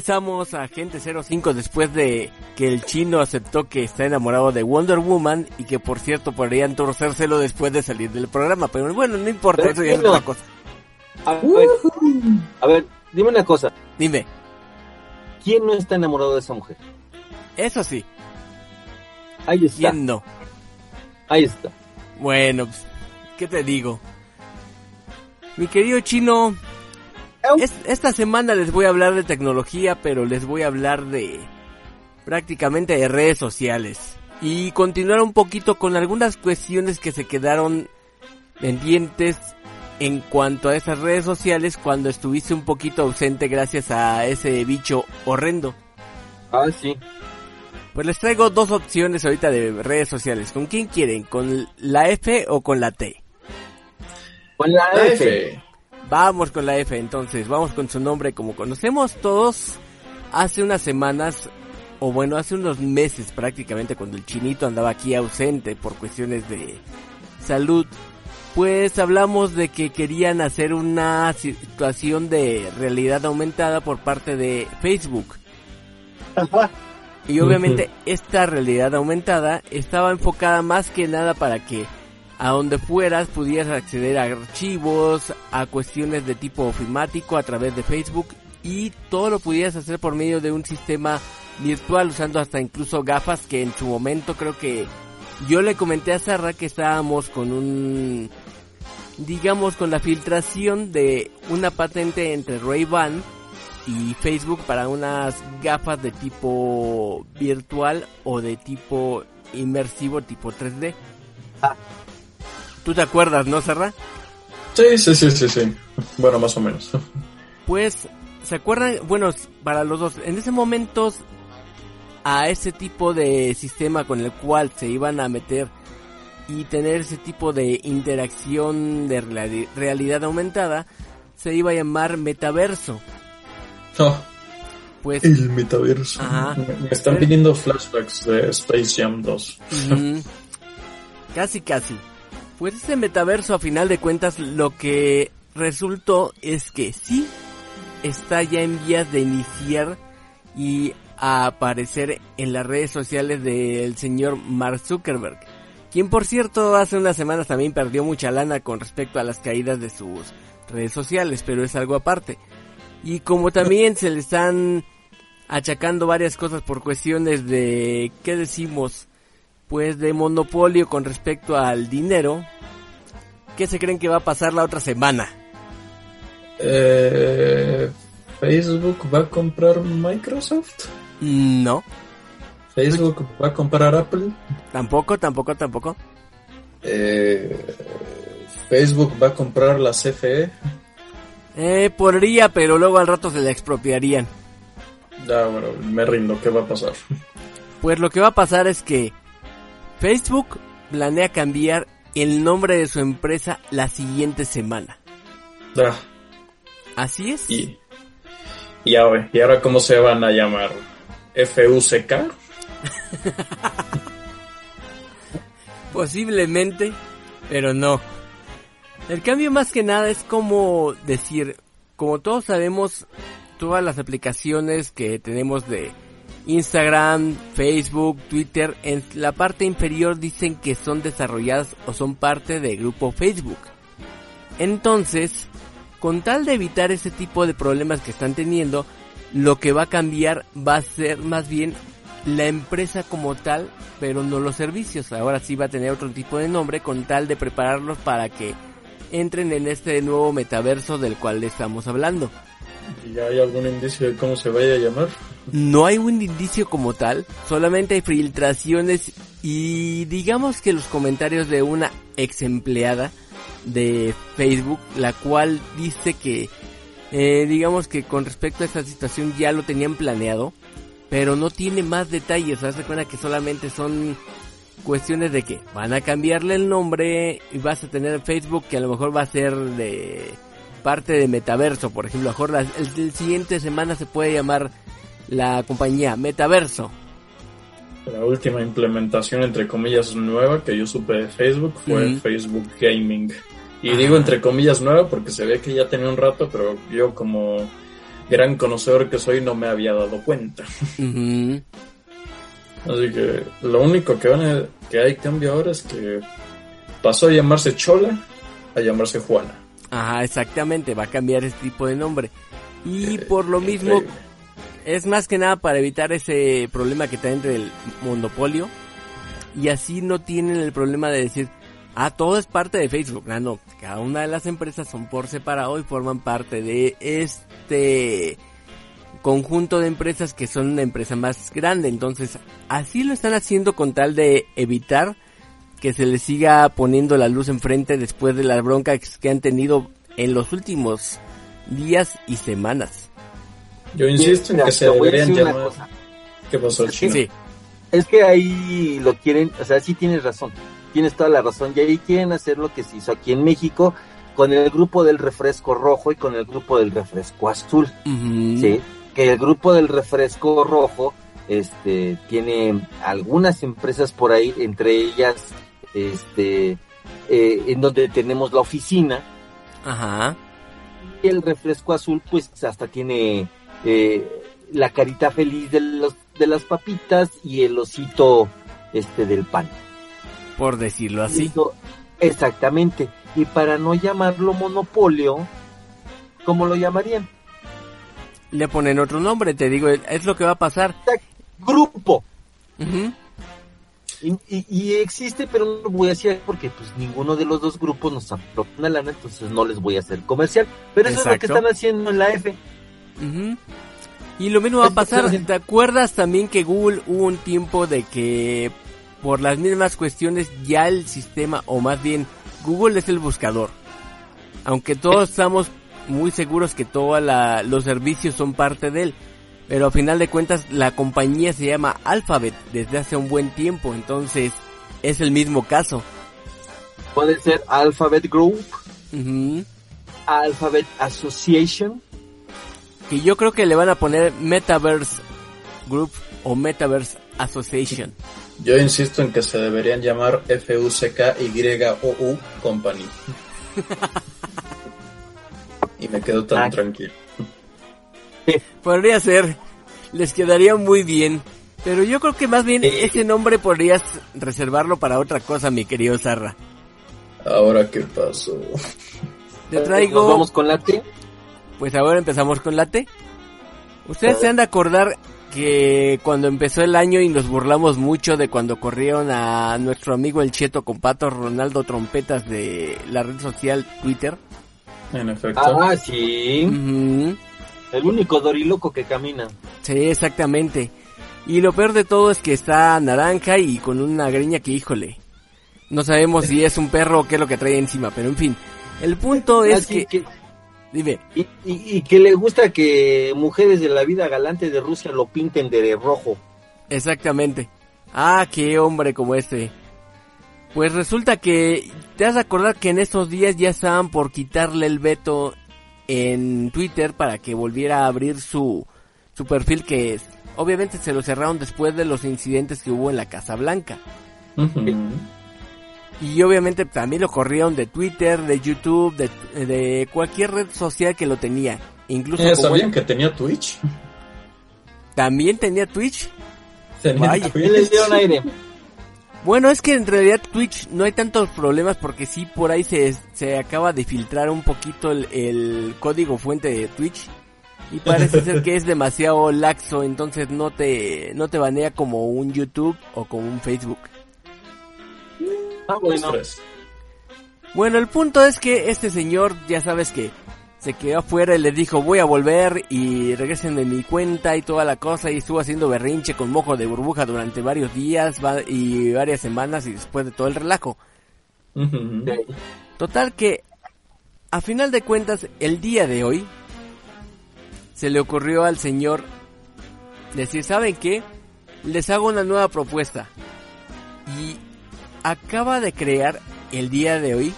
Regresamos a Gente 05 después de que el chino aceptó que está enamorado de Wonder Woman y que por cierto podrían torcérselo después de salir del programa. Pero bueno, no importa,
Pero
eso ya es otra cosa.
A ver, a ver, dime una cosa.
Dime,
¿Quién no está enamorado de esa mujer?
eso sí,
Ahí está.
¿quién no?
Ahí está.
Bueno, pues, ¿qué te digo? Mi querido chino, es- esta semana les voy a hablar de tecnología, pero les voy a hablar de prácticamente de redes sociales. Y continuar un poquito con algunas cuestiones que se quedaron pendientes en cuanto a esas redes sociales cuando estuviste un poquito ausente gracias a ese bicho horrendo.
Ah, sí.
Pues les traigo dos opciones ahorita de redes sociales. ¿Con quién quieren? ¿Con la F o con la T?
Con la
La
F.
F.
Vamos con la F entonces, vamos con su nombre como conocemos todos. Hace unas semanas o bueno, hace unos meses prácticamente cuando el chinito andaba aquí ausente por cuestiones de salud, pues hablamos de que querían hacer una situación de realidad aumentada por parte de Facebook. Y obviamente esta realidad aumentada estaba enfocada más que nada para que a donde fueras pudieras acceder a archivos, a cuestiones de tipo ofimático a través de Facebook y todo lo pudieras hacer por medio de un sistema virtual usando hasta incluso gafas que en su momento creo que yo le comenté a Sarra que estábamos con un digamos con la filtración de una patente entre Ray-Ban y Facebook para unas gafas de tipo virtual o de tipo inmersivo tipo 3D. Ah. ¿Tú te acuerdas, no, Sarra?
Sí, sí, sí, sí, sí. Bueno, más o menos.
Pues, ¿se acuerdan? Bueno, para los dos, en ese momento a ese tipo de sistema con el cual se iban a meter y tener ese tipo de interacción de realidad aumentada, se iba a llamar metaverso.
Oh, pues, el metaverso. Me están pidiendo flashbacks de Space Jam 2.
casi, casi. Pues ese metaverso a final de cuentas lo que resultó es que sí está ya en vías de iniciar y a aparecer en las redes sociales del señor Mark Zuckerberg, quien por cierto hace unas semanas también perdió mucha lana con respecto a las caídas de sus redes sociales, pero es algo aparte. Y como también se le están achacando varias cosas por cuestiones de, ¿qué decimos? Pues de monopolio con respecto al dinero, ¿qué se creen que va a pasar la otra semana?
Eh, ¿Facebook va a comprar Microsoft?
No.
¿Facebook va a comprar Apple?
Tampoco, tampoco, tampoco.
Eh, ¿Facebook va a comprar la CFE?
Eh, podría, pero luego al rato se la expropiarían.
Ya, bueno, me rindo, ¿qué va a pasar?
Pues lo que va a pasar es que Facebook planea cambiar el nombre de su empresa la siguiente semana.
Ya.
Así es.
Y, y, ahora, ¿y ahora cómo se van a llamar? FUCK.
Posiblemente, pero no. El cambio más que nada es como decir, como todos sabemos, todas las aplicaciones que tenemos de Instagram, Facebook, Twitter, en la parte inferior dicen que son desarrolladas o son parte del grupo Facebook. Entonces, con tal de evitar ese tipo de problemas que están teniendo, lo que va a cambiar va a ser más bien la empresa como tal, pero no los servicios. Ahora sí va a tener otro tipo de nombre con tal de prepararlos para que entren en este nuevo metaverso del cual estamos hablando.
¿Y ya hay algún indicio de cómo se vaya a llamar?
No hay un indicio como tal, solamente hay filtraciones y digamos que los comentarios de una ex empleada de Facebook, la cual dice que eh, digamos que con respecto a esta situación ya lo tenían planeado, pero no tiene más detalles. Haz de cuenta que solamente son cuestiones de que van a cambiarle el nombre y vas a tener Facebook que a lo mejor va a ser de parte de Metaverso. Por ejemplo, a mejor el, siguiente semana se puede llamar la compañía Metaverso.
La última implementación, entre comillas, nueva que yo supe de Facebook fue Facebook Gaming. Y digo entre comillas nueva porque se ve que ya tenía un rato, pero yo como gran conocedor que soy no me había dado cuenta. Así que lo único que, van que hay cambio ahora es que pasó a llamarse Chola a llamarse Juana.
Ajá, exactamente, va a cambiar ese tipo de nombre. Y eh, por lo mismo, es más que nada para evitar ese problema que está entre el monopolio. Y así no tienen el problema de decir, Ah, todo es parte de Facebook. Ah, no, cada una de las empresas son por separado y forman parte de este conjunto de empresas que son una empresa más grande. Entonces, así lo están haciendo con tal de evitar que se les siga poniendo la luz enfrente después de las broncas que han tenido en los últimos días y semanas.
Yo insisto en que se deberían llamar. ¿Qué pasó, Chino? Sí.
Es que ahí lo quieren, o sea, sí tienes razón tienes toda la razón. Y ahí quieren hacer lo que se hizo aquí en México con el grupo del refresco rojo y con el grupo del refresco azul. Sí, que el grupo del refresco rojo este tiene algunas empresas por ahí, entre ellas este eh, en donde tenemos la oficina.
Ajá.
Y el refresco azul pues hasta tiene eh, la carita feliz de los de las papitas y el osito este del pan.
Por decirlo así.
Eso, exactamente. Y para no llamarlo monopolio, ¿cómo lo llamarían?
Le ponen otro nombre, te digo, es lo que va a pasar.
Grupo. Y, y- y existe, pero no lo voy a decir porque pues ninguno de los dos grupos nos aporta una lana, entonces no les voy a hacer comercial. Pero eso es lo que están haciendo en la F.
Ujú. Y lo mismo va a pasar. ¿Te acuerdas también que Google hubo un tiempo de que por las mismas cuestiones ya el sistema, o más bien Google es el buscador? Aunque todos estamos muy seguros que todos los servicios son parte de él. Pero a final de cuentas la compañía se llama Alphabet desde hace un buen tiempo. Entonces es el mismo caso.
Puede ser Alphabet Group. Alphabet Association.
Que yo creo que le van a poner Metaverse Group o Metaverse Association.
Yo insisto en que se deberían llamar FUCKYOU Company. y me quedo tan
Ah.
tranquilo.
Podría ser, les quedaría muy bien. Pero yo creo que más bien
Eh.
ese nombre podrías reservarlo para otra cosa, mi querido Zarra.
Ahora, ¿qué pasó?
Te
Nos
traigo,
vamos con la T.
pues ahora empezamos con la T. Ustedes se han de acordar que cuando empezó el año y nos burlamos mucho de cuando corrieron a nuestro amigo el Cheto con Pato Ronaldo Trompetas de la red social Twitter.
En efecto.
Ah, sí. El único doriloco que camina.
Sí, exactamente. Y lo peor de todo es que está naranja y con una greña que, híjole, no sabemos si es un perro o qué es lo que trae encima, pero en fin. El punto es
Así
que, dime,
y, y- y que le gusta que mujeres de la vida galante de Rusia lo pinten de rojo.
exactamente. Ah, qué hombre como este. Pues resulta que, te has de acordar que en estos días ya estaban por quitarle el veto en Twitter para que volviera a abrir su, su perfil que es, obviamente se lo cerraron después de los incidentes que hubo en la Casa Blanca. Y obviamente también lo corrieron de Twitter, de YouTube, de, de cualquier red social que lo tenía. Incluso
¿Ya
como
sabían que tenía Twitch?
también tenía Twitch.
Tenía
Vaya.
¿Qué les
Twitch.
dieron aire?
Bueno, es que en realidad Twitch no hay tantos problemas porque sí por ahí se, se acaba de filtrar un poquito el, el código fuente de Twitch. Y parece ser que es demasiado laxo, entonces no te, no te banea como un YouTube o como un Facebook.
Ah, bueno.
El punto es que este señor, ya sabes que se quedó afuera y le dijo voy a volver y regresen de mi cuenta y toda la cosa y estuvo haciendo berrinche con mojo de burbuja durante varios días y varias semanas y después de todo el relajo. Total que, a final de cuentas, el día de hoy, se le ocurrió al señor decir, ¿saben qué? Les hago una nueva propuesta. Y acaba de crear, el día de hoy,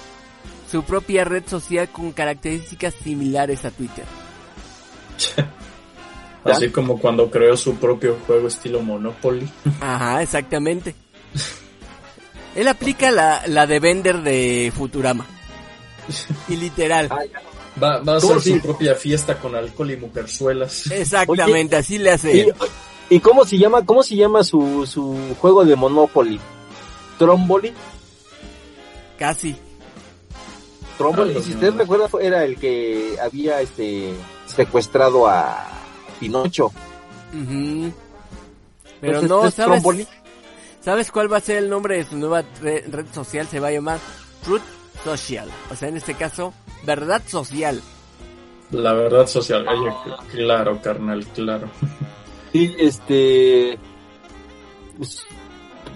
su propia red social con características similares a Twitter.
Así como cuando creó su propio juego estilo Monopoly.
Ajá, exactamente. Él aplica la, la de vender de Futurama. Y literal.
Ah.
Va, va a
¿Cómo
hacer
si-
su propia fiesta con alcohol y mujerzuelas.
Exactamente, así le hace
¿Y,
él.
y cómo se llama, cómo se llama su, su juego de Monopoly? Tromboli.
Casi.
Tromboli. Y si
no.
usted recuerda, fue- era el que había este secuestrado a Pinocho.
Pero
Entonces,
no,
¿es
¿sabes? ¿Sabes cuál va a ser el nombre de su nueva re- red social? Se va a llamar Truth Social. O sea, en este caso, Verdad Social.
La verdad social. Oye, claro, carnal, claro.
Sí, este. pues,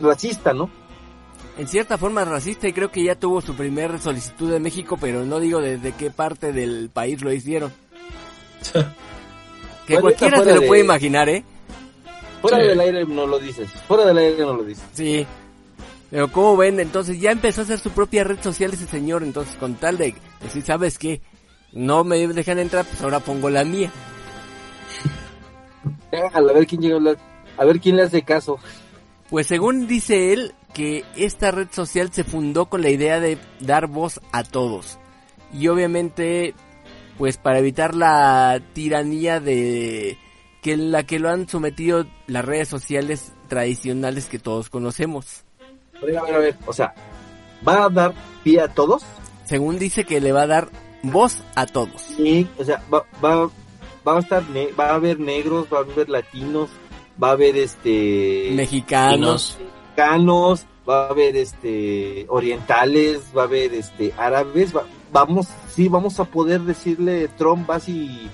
racista, ¿no?
En cierta forma racista y creo que ya tuvo su primer solicitud de México, pero no digo desde qué parte del país lo hicieron. Que cualquiera se lo
de-
puede imaginar, ¿eh?
Fuera
Sí.
del aire no lo dices. Fuera del aire no lo dices.
Sí. Pero como ven, entonces ya empezó a hacer su propia red social ese señor, entonces con tal de decir, ¿sabes qué? No me dejan entrar, pues ahora pongo la mía.
A ver quién llega a hablar. A ver quién le hace caso.
Pues según dice él, que esta red social se fundó con la idea de dar voz a todos. Y obviamente, pues para evitar la tiranía de que la que lo han sometido las redes sociales tradicionales que todos conocemos.
A ver, a ver, a ver. O sea, ¿va a dar pie a todos?
Según dice que le va a dar voz a todos.
Sí, o sea, va, va, va a estar, ne- va a haber negros, va a haber latinos, va a haber este
Mexicanos.
mexicanos, va a haber este orientales, va a haber este árabes, va- vamos, sí, vamos a poder decirle Trump así,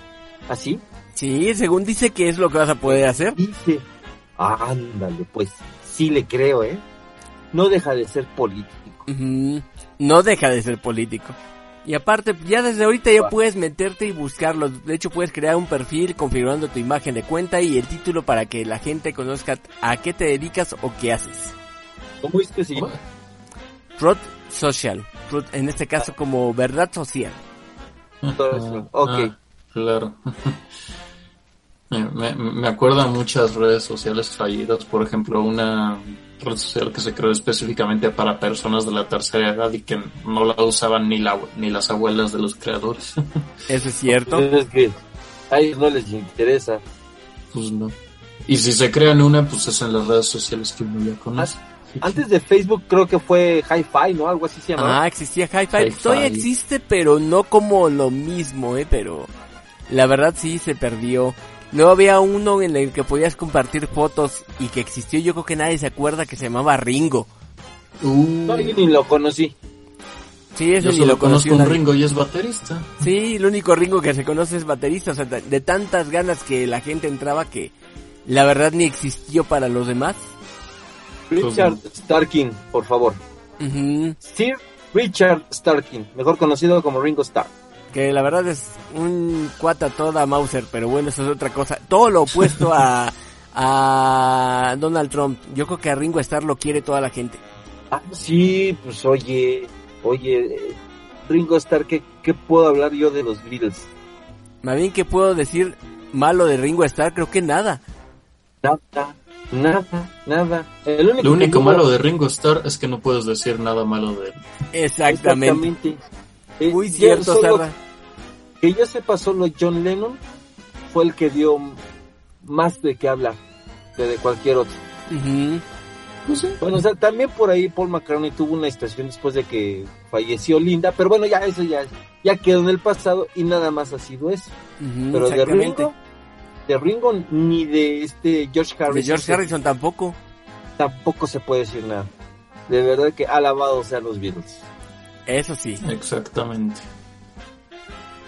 así,
Sí, según dice que es lo que vas a poder hacer.
dice, ándale, pues sí le creo, eh, no deja de ser político.
No deja de ser político. Y aparte, ya desde ahorita ya puedes meterte y buscarlo. De hecho, puedes crear un perfil configurando tu imagen de cuenta y el título para que la gente conozca a qué te dedicas o qué haces.
¿Cómo es que sí?
Truth Social. Truth, en este caso como verdad social.
Todo eso, ok.
Ah, claro. me, me, me acuerdo a muchas redes sociales fallidas, por ejemplo, una red social que se creó específicamente para personas de la tercera edad y que no la usaban ni, la, ni las abuelas de los creadores.
Eso es cierto.
Es que a ellos no les interesa.
pues no. Y si se crean una, pues es en las redes sociales que uno ya conoce.
Antes de Facebook creo que fue Hi-Fi, ¿no? Algo así se llamaba.
Ah, existía Hi-Fi.
Hi-Fi.
Todavía existe, pero no como lo mismo, eh. Pero la verdad sí se perdió. Luego había uno en el que podías compartir fotos y que existió. Yo creo que nadie se acuerda que se llamaba Ringo.
No, yo ni lo conocí.
Sí, ese
Yo solo
lo conocí.
conozco un Ringo y es baterista.
Sí, el único Ringo que se conoce es baterista. O sea, de tantas ganas que la gente entraba que la verdad ni existió para los demás.
Richard Starkin, por favor.
Ujú.
Sir Richard Starkin, mejor conocido como Ringo Starr.
Que la verdad es un cuata toda Mauser, pero bueno, eso es otra cosa. Todo lo opuesto a, a Donald Trump. Yo creo que a Ringo Starr lo quiere toda la gente.
Ah, sí, pues oye, oye, Ringo Starr, ¿qué, ¿qué puedo hablar yo de los Beatles?
Más bien que puedo decir malo de Ringo Starr, creo que nada.
Nada, nada, nada. El único,
Lo único malo de Ringo Starr es que no puedes decir nada malo de él.
Exactamente.
Exactamente.
Muy cierto,
solo-. Que yo sepa, solo John Lennon fue el que dio más de qué hablar que de cualquier otro.
Ujú.
Bueno, o sea, también por ahí Paul McCartney tuvo una estación después de que falleció Linda, pero bueno, ya eso ya, ya quedó en el pasado y nada más ha sido eso.
Ujú,
Pero de. Ringo, de Ringo ni de este George Harrison,
De George Harrison tampoco.
tampoco se puede decir nada. De verdad que alabados sean los Beatles.
Eso sí.
Exactamente.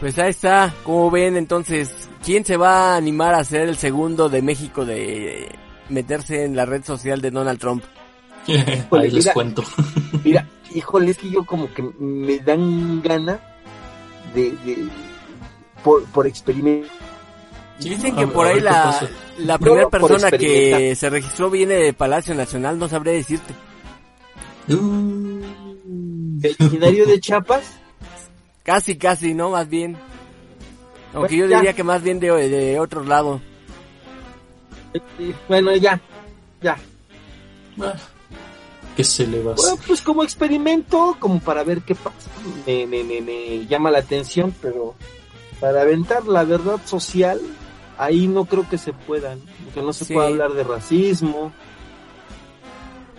Pues ahí está. Como ven, entonces, ¿quién se va a animar a ser el segundo de México de meterse en la red social de Donald Trump?
Ahí les
mira.
cuento.
Mira, híjole, es que yo como que me dan gana de, de por, por experimentar.
Dicen que
a
por ahí la, la primera persona que se registró viene de Palacio Nacional, no sabré decirte.
Uh,
originario de Chiapas.
Casi, casi, ¿no? Más bien. Aunque yo
ya.
diría que más bien de, de otro lado.
Bueno, ya, ya.
ah, ¿Qué se le va a
Bueno, pues como experimento, como para ver qué pasa, me, me, me, me llama la atención, pero para aventar la verdad social, ahí no creo que se pueda, ¿no? porque no se
Sí.
puede hablar de racismo,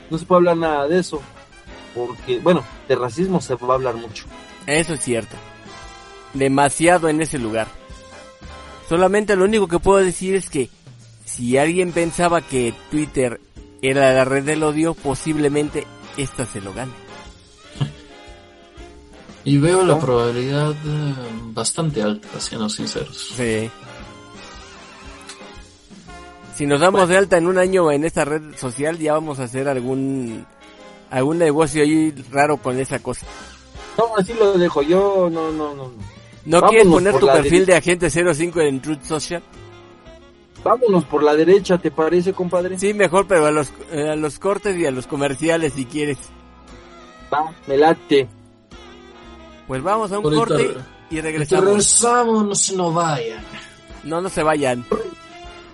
no se puede hablar nada de eso, porque, bueno, de racismo se va a hablar mucho.
Eso es cierto. Demasiado en ese lugar. Solamente lo único que puedo decir es que si alguien pensaba que Twitter era la red del odio, posiblemente esta se lo gane.
Y veo la probabilidad eh, bastante alta, siendo sinceros.
Sí. Si nos damos de alta en un año en esta red social, ya vamos a hacer algún algún negocio ahí raro con esa cosa.
No, así lo dejo, yo no, no, no. no.
¿No
Vámonos
quieres poner tu perfil
derecha.
de agente 05 en Truth Social?
Vámonos por la derecha, ¿te parece, compadre?
Sí, mejor, pero a los, eh, a los cortes y a los comerciales si quieres.
Va, me late.
Pues vamos a un corte y regresamos.
regresamos, no se nos vayan.
No, no se vayan.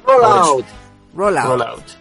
Roll out.
Rollout.
Rollout.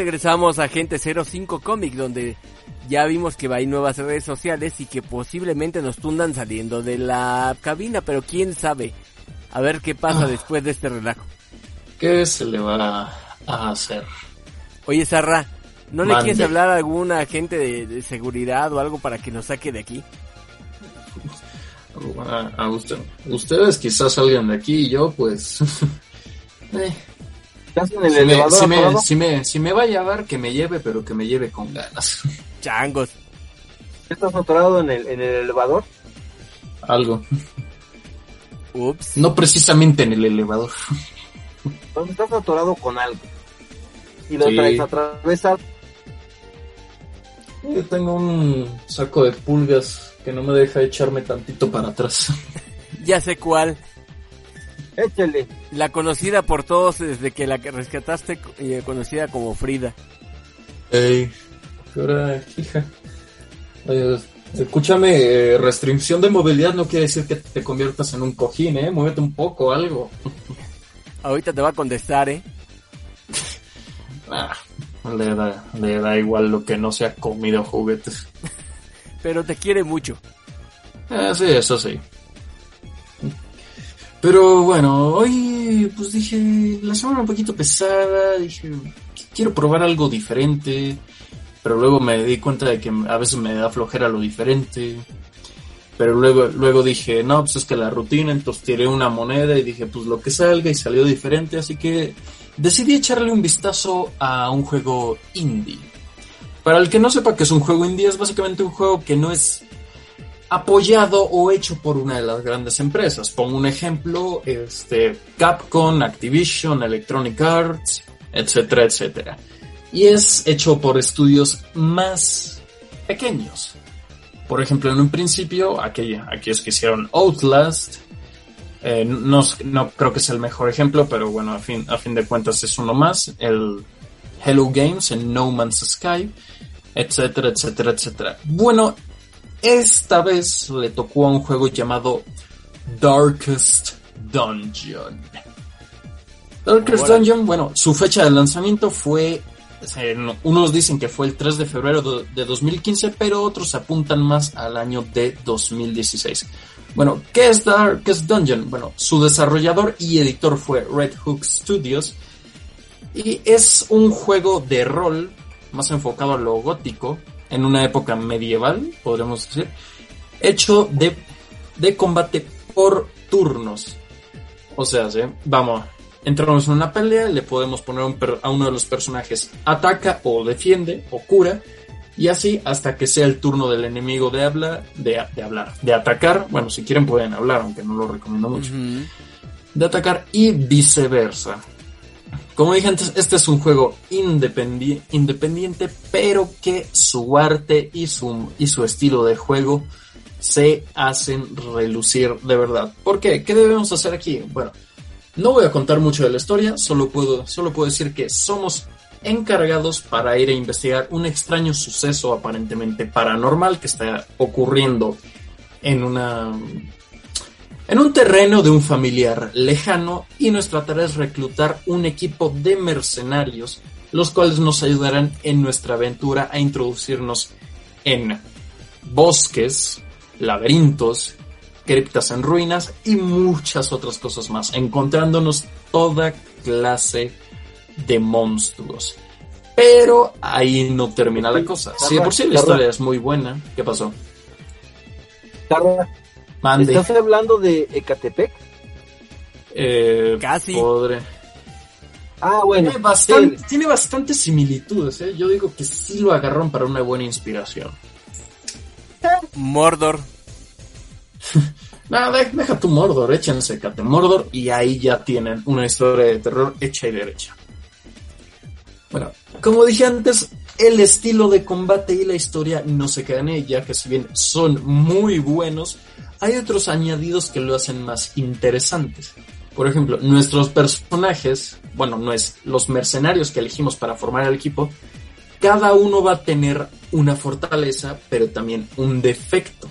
Regresamos a Agente 05 Comic, donde ya vimos que hay nuevas redes sociales y que posiblemente nos tundan saliendo de la cabina, pero quién sabe. A ver qué pasa
Ah.
después de este relajo.
¿Qué se le va a hacer?
Oye, Sarra, ¿no le quieres hablar a algún agente de, de seguridad o algo para que nos saque de aquí?
A, a usted- ustedes quizás salgan de aquí y yo pues... eh,
¿Estás en el
si, me, si, me, si me va a llevar, que me lleve, pero que me lleve con ganas.
Changos.
¿Estás atorado en el, en el elevador?
Algo.
Ups.
No precisamente en el elevador.
Entonces estás atorado con algo. Y lo
Sí.
traes atravesado.
Yo tengo un saco de pulgas que no me deja echarme tantito para atrás.
Ya sé cuál.
Échale.
La conocida por todos desde que la que rescataste, eh, conocida como Frida.
Ey, ¿qué hora, hija? Escúchame, eh, restricción de movilidad no quiere decir que te conviertas en un cojín, ¿eh? Muévete un poco, algo.
Ahorita te va a contestar, ¿eh?
Ah, le, da, le da igual lo que no sea comida o juguetes.
Pero te quiere mucho.
Ah, sí, eso sí. Pero bueno, hoy pues dije, la semana un poquito pesada, dije, quiero probar algo diferente, pero luego me di cuenta de que a veces me da flojera lo diferente. Pero luego, luego dije, no, pues es que la rutina, entonces tiré una moneda y dije, pues lo que salga y salió diferente, así que decidí echarle un vistazo a un juego indie. Para el que no sepa que es un juego indie, es básicamente un juego que no es apoyado o hecho por una de las grandes empresas. Pongo un ejemplo, este, Capcom, Activision, Electronic Arts, etcétera, etcétera. Y es hecho por estudios más pequeños. Por ejemplo, en un principio, aquí, aquellos que hicieron Outlast, eh, no, no creo que sea el mejor ejemplo, pero bueno, a fin, a fin de cuentas es uno más. El Hello Games en No Man's Sky, etcétera, etcétera, etcétera. Bueno, esta vez le tocó a un juego llamado Darkest Dungeon. Darkest. Dungeon, bueno, su fecha de lanzamiento fue, eh, no- unos dicen que fue el 3 de febrero de de 2015, pero otros apuntan más al año de 2016. Bueno, ¿qué es Darkest Dungeon? Bueno, su desarrollador y editor fue Red Hook Studios y es un juego de rol más enfocado a lo gótico en una época medieval, podríamos decir, hecho de, de combate por turnos. O sea, ¿sí? vamos, entramos en una pelea, le podemos poner un per- a uno de los personajes ataca o defiende o cura, y así hasta que sea el turno del enemigo de, habla, de, de hablar, de atacar. Bueno, si quieren pueden hablar, aunque no lo recomiendo mucho de atacar y viceversa. Como dije antes, este es un juego independi- independiente, pero que su arte y su, y su estilo de juego se hacen relucir de verdad. ¿Por qué? ¿Qué debemos hacer aquí? Bueno, no voy a contar mucho de la historia, solo puedo, solo puedo decir que somos encargados para ir a investigar un extraño suceso aparentemente paranormal que está ocurriendo en una en un terreno de un familiar lejano y nuestra tarea es reclutar un equipo de mercenarios, los cuales nos ayudarán en nuestra aventura a introducirnos en bosques, laberintos, criptas en ruinas y muchas otras cosas más, encontrándonos toda clase de monstruos. Pero ahí no termina la cosa. Si de por sí la historia es muy buena, ¿qué pasó?
Carla,
Mande.
¿Estás hablando de Ecatepec?
Eh,
Casi.
podré-
Ah, bueno.
Tiene, bastante, tiene bastantes similitudes, ¿eh? Yo digo que sí lo agarraron para una buena inspiración.
Mordor.
Nada, de- deja tu Mordor, échense Cate Mordor y ahí ya tienen una historia de terror hecha y derecha. Bueno, como dije antes, el estilo de combate y la historia no se quedan en ella, que si bien son muy buenos, hay otros añadidos que lo hacen más interesantes. Por ejemplo, nuestros personajes, bueno, no es los mercenarios que elegimos para formar el equipo, cada uno va a tener una fortaleza, pero también un defecto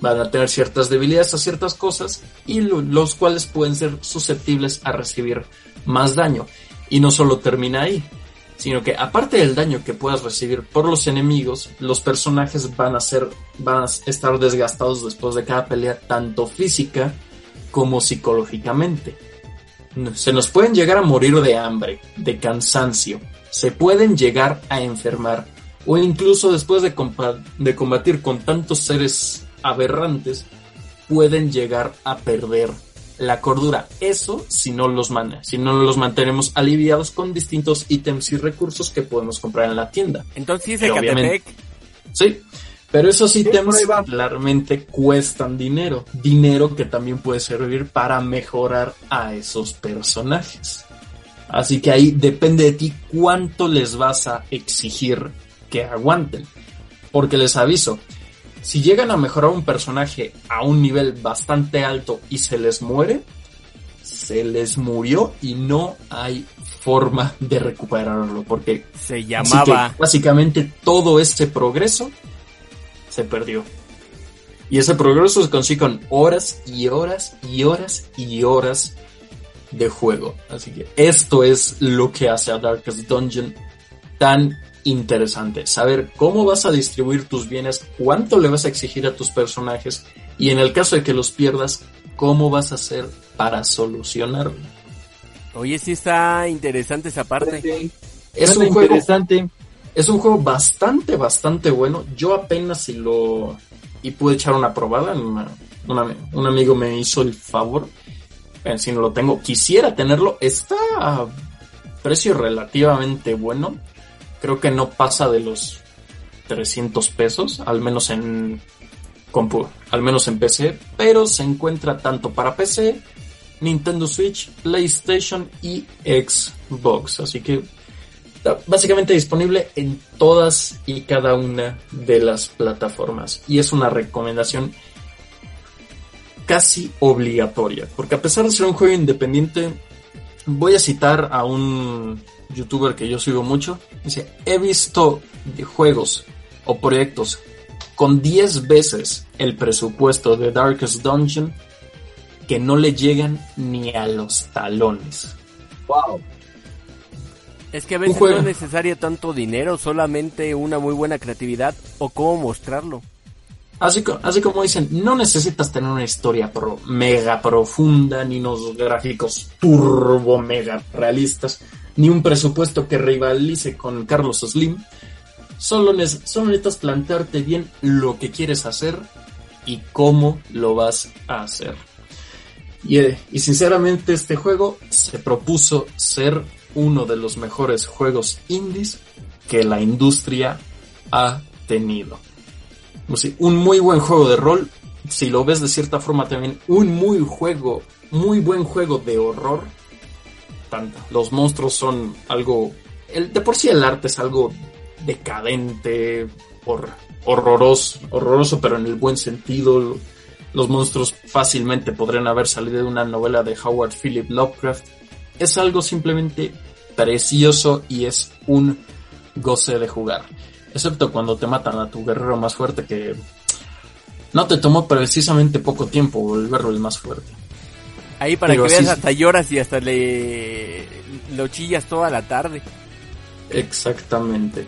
van a tener ciertas debilidades a ciertas cosas y lo- los cuales pueden ser susceptibles a recibir más daño. Y no solo termina ahí, sino que aparte del daño que puedas recibir por los enemigos, los personajes van a ser, van a estar desgastados después de cada pelea, tanto física como psicológicamente. Se nos pueden llegar a morir de hambre, de cansancio, se pueden llegar a enfermar o incluso después de, de combatir con tantos seres aberrantes, pueden llegar a perder la cordura. Eso si no los man si no los mantenemos aliviados con distintos ítems y recursos que podemos comprar en la tienda.
Entonces sí es
Pero obviamente-
Ecatepec.
Sí, pero esos ítems claramente cuestan dinero. Dinero que también puede servir para mejorar a esos personajes. Así que ahí depende de ti cuánto les vas a exigir que aguanten. Porque les aviso, si llegan a mejorar un personaje a un nivel bastante alto y se les muere, se les murió y no hay forma de recuperarlo. Porque
Se llamaba.
que, básicamente todo ese progreso se perdió. Y ese progreso se consigue con horas y horas y horas y horas de juego. Así que esto es lo que hace a Darkest Dungeon tan interesante. Saber cómo vas a distribuir tus bienes, cuánto le vas a exigir a tus personajes y en el caso de que los pierdas, cómo vas a hacer para solucionarlo.
Oye, sí está interesante esa parte.
Es un juego
interesante.
Es un juego bastante, bastante bueno. Yo apenas si lo... Y pude echar una probada. una- una- un amigo me hizo el favor. Si no lo tengo, quisiera tenerlo. Está a precio relativamente bueno. Creo que no pasa de los 300 pesos, al menos en compu, al menos en PC, pero se encuentra tanto para PC, Nintendo Switch, PlayStation y Xbox. Así que Está básicamente disponible en todas y cada una de las plataformas. Y es una recomendación casi obligatoria. Porque a pesar de ser un juego independiente, voy a citar a un youtuber que yo sigo mucho. Dice, he visto juegos o proyectos con 10 veces el presupuesto de Darkest Dungeon que no le llegan ni a los talones.
Wow.
Es que a veces no es necesario tanto dinero, solamente una muy buena creatividad o cómo mostrarlo.
Así, co- así como dicen, no necesitas tener una historia pro- mega profunda, ni unos gráficos turbo mega realistas, ni un presupuesto que rivalice con Carlos Slim. Solo necesitas plantearte bien lo que quieres hacer y cómo lo vas a hacer. Y, eh, y sinceramente este juego se propuso ser uno de los mejores juegos indies que la industria ha tenido. Un muy buen juego de rol, si lo ves de cierta forma también, un muy juego, muy buen juego de horror. Tanto, los monstruos son algo, de por sí el arte es algo decadente, hor- horroroso, horroroso, pero en el buen sentido. Los monstruos fácilmente podrían haber salido de una novela de Howard Philip Lovecraft. Es algo simplemente precioso y es un goce de jugar. Excepto cuando te matan a tu guerrero más fuerte que no te tomó precisamente poco tiempo volverlo el más fuerte.
Ahí para
Pero
que veas
sí-
hasta lloras y hasta le lo chillas toda la tarde.
Exactamente.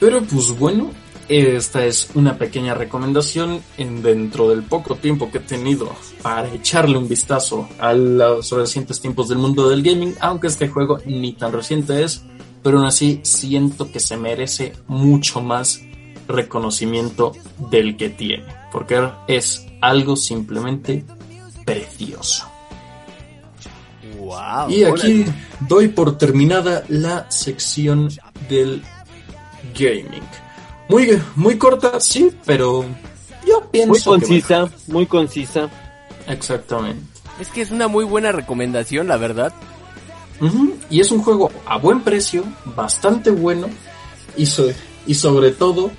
Pero pues bueno, esta es una pequeña recomendación en dentro del poco tiempo que he tenido para echarle un vistazo a los recientes tiempos del mundo del gaming, aunque este juego ni tan reciente es, pero aún así siento que se merece mucho más reconocimiento del que tiene, porque es algo simplemente precioso.
Wow.
Y aquí doy por terminada la sección del gaming. Muy, muy corta, sí, pero yo pienso
Muy
que
concisa, muy concisa.
Exactamente.
Es que es una muy buena recomendación, la verdad.
Y es un juego a buen precio, bastante bueno y, so- y sobre todo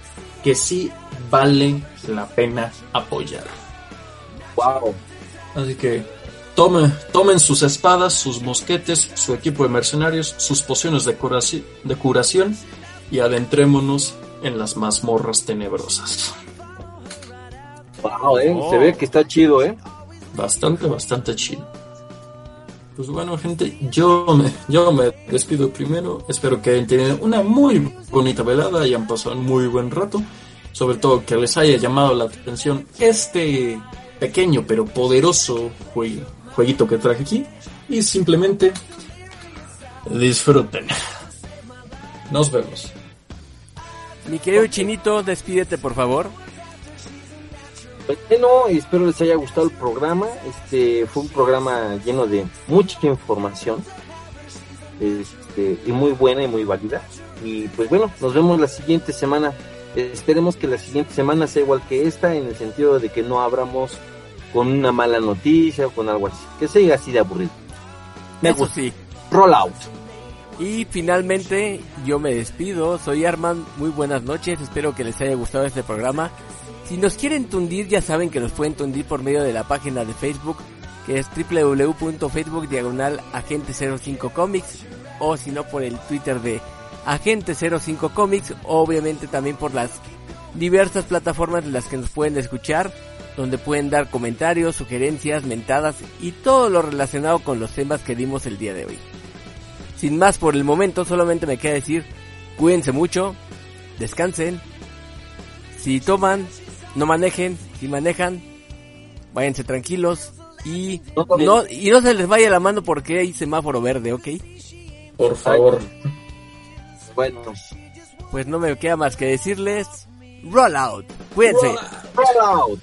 que sí vale la pena apoyar.
Wow.
Así que tomen, tomen sus espadas, sus mosquetes, su equipo de mercenarios, sus pociones de, curaci- de curación y adentrémonos en las mazmorras tenebrosas.
Wow, eh.
Oh.
Se ve que está chido, eh.
Bastante, bastante chido. Pues bueno, gente, yo me, yo me despido primero. Espero que hayan tenido una muy bonita velada hayan pasado un muy buen rato. Sobre todo que les haya llamado la atención este pequeño pero poderoso jue- jueguito que traje aquí. Y simplemente disfruten. Nos vemos.
Mi querido Chinito, despídete por favor.
Pues Bueno, espero les haya gustado el programa. Este fue un programa lleno de mucha información. Este, y muy buena y muy válida. Y pues bueno, nos vemos la siguiente semana. Esperemos que la siguiente semana sea igual que esta, en el sentido de que no abramos con una mala noticia o con algo así. Que sea así de aburrido. Me
Eso
gusta.
sí.
Roll out.
Y finalmente yo me despido, soy Arman, muy buenas noches, espero que les haya gustado este programa. Si nos quieren tundir ya saben que nos pueden tundir por medio de la página de Facebook que es www.facebook diagonal agente 05 comics o si no por el Twitter de agente 05 comics obviamente también por las diversas plataformas en las que nos pueden escuchar donde pueden dar comentarios, sugerencias, mentadas y todo lo relacionado con los temas que dimos el día de hoy. Sin más por el momento, solamente me queda decir, cuídense mucho, descansen. Si toman, no manejen. Si manejan, váyanse tranquilos. Y
No
y no se les vaya la mano porque hay semáforo verde, ¿ok?
Por favor.
Bueno,
Pues no me queda más que decirles, roll out. Cuídense.
roll out.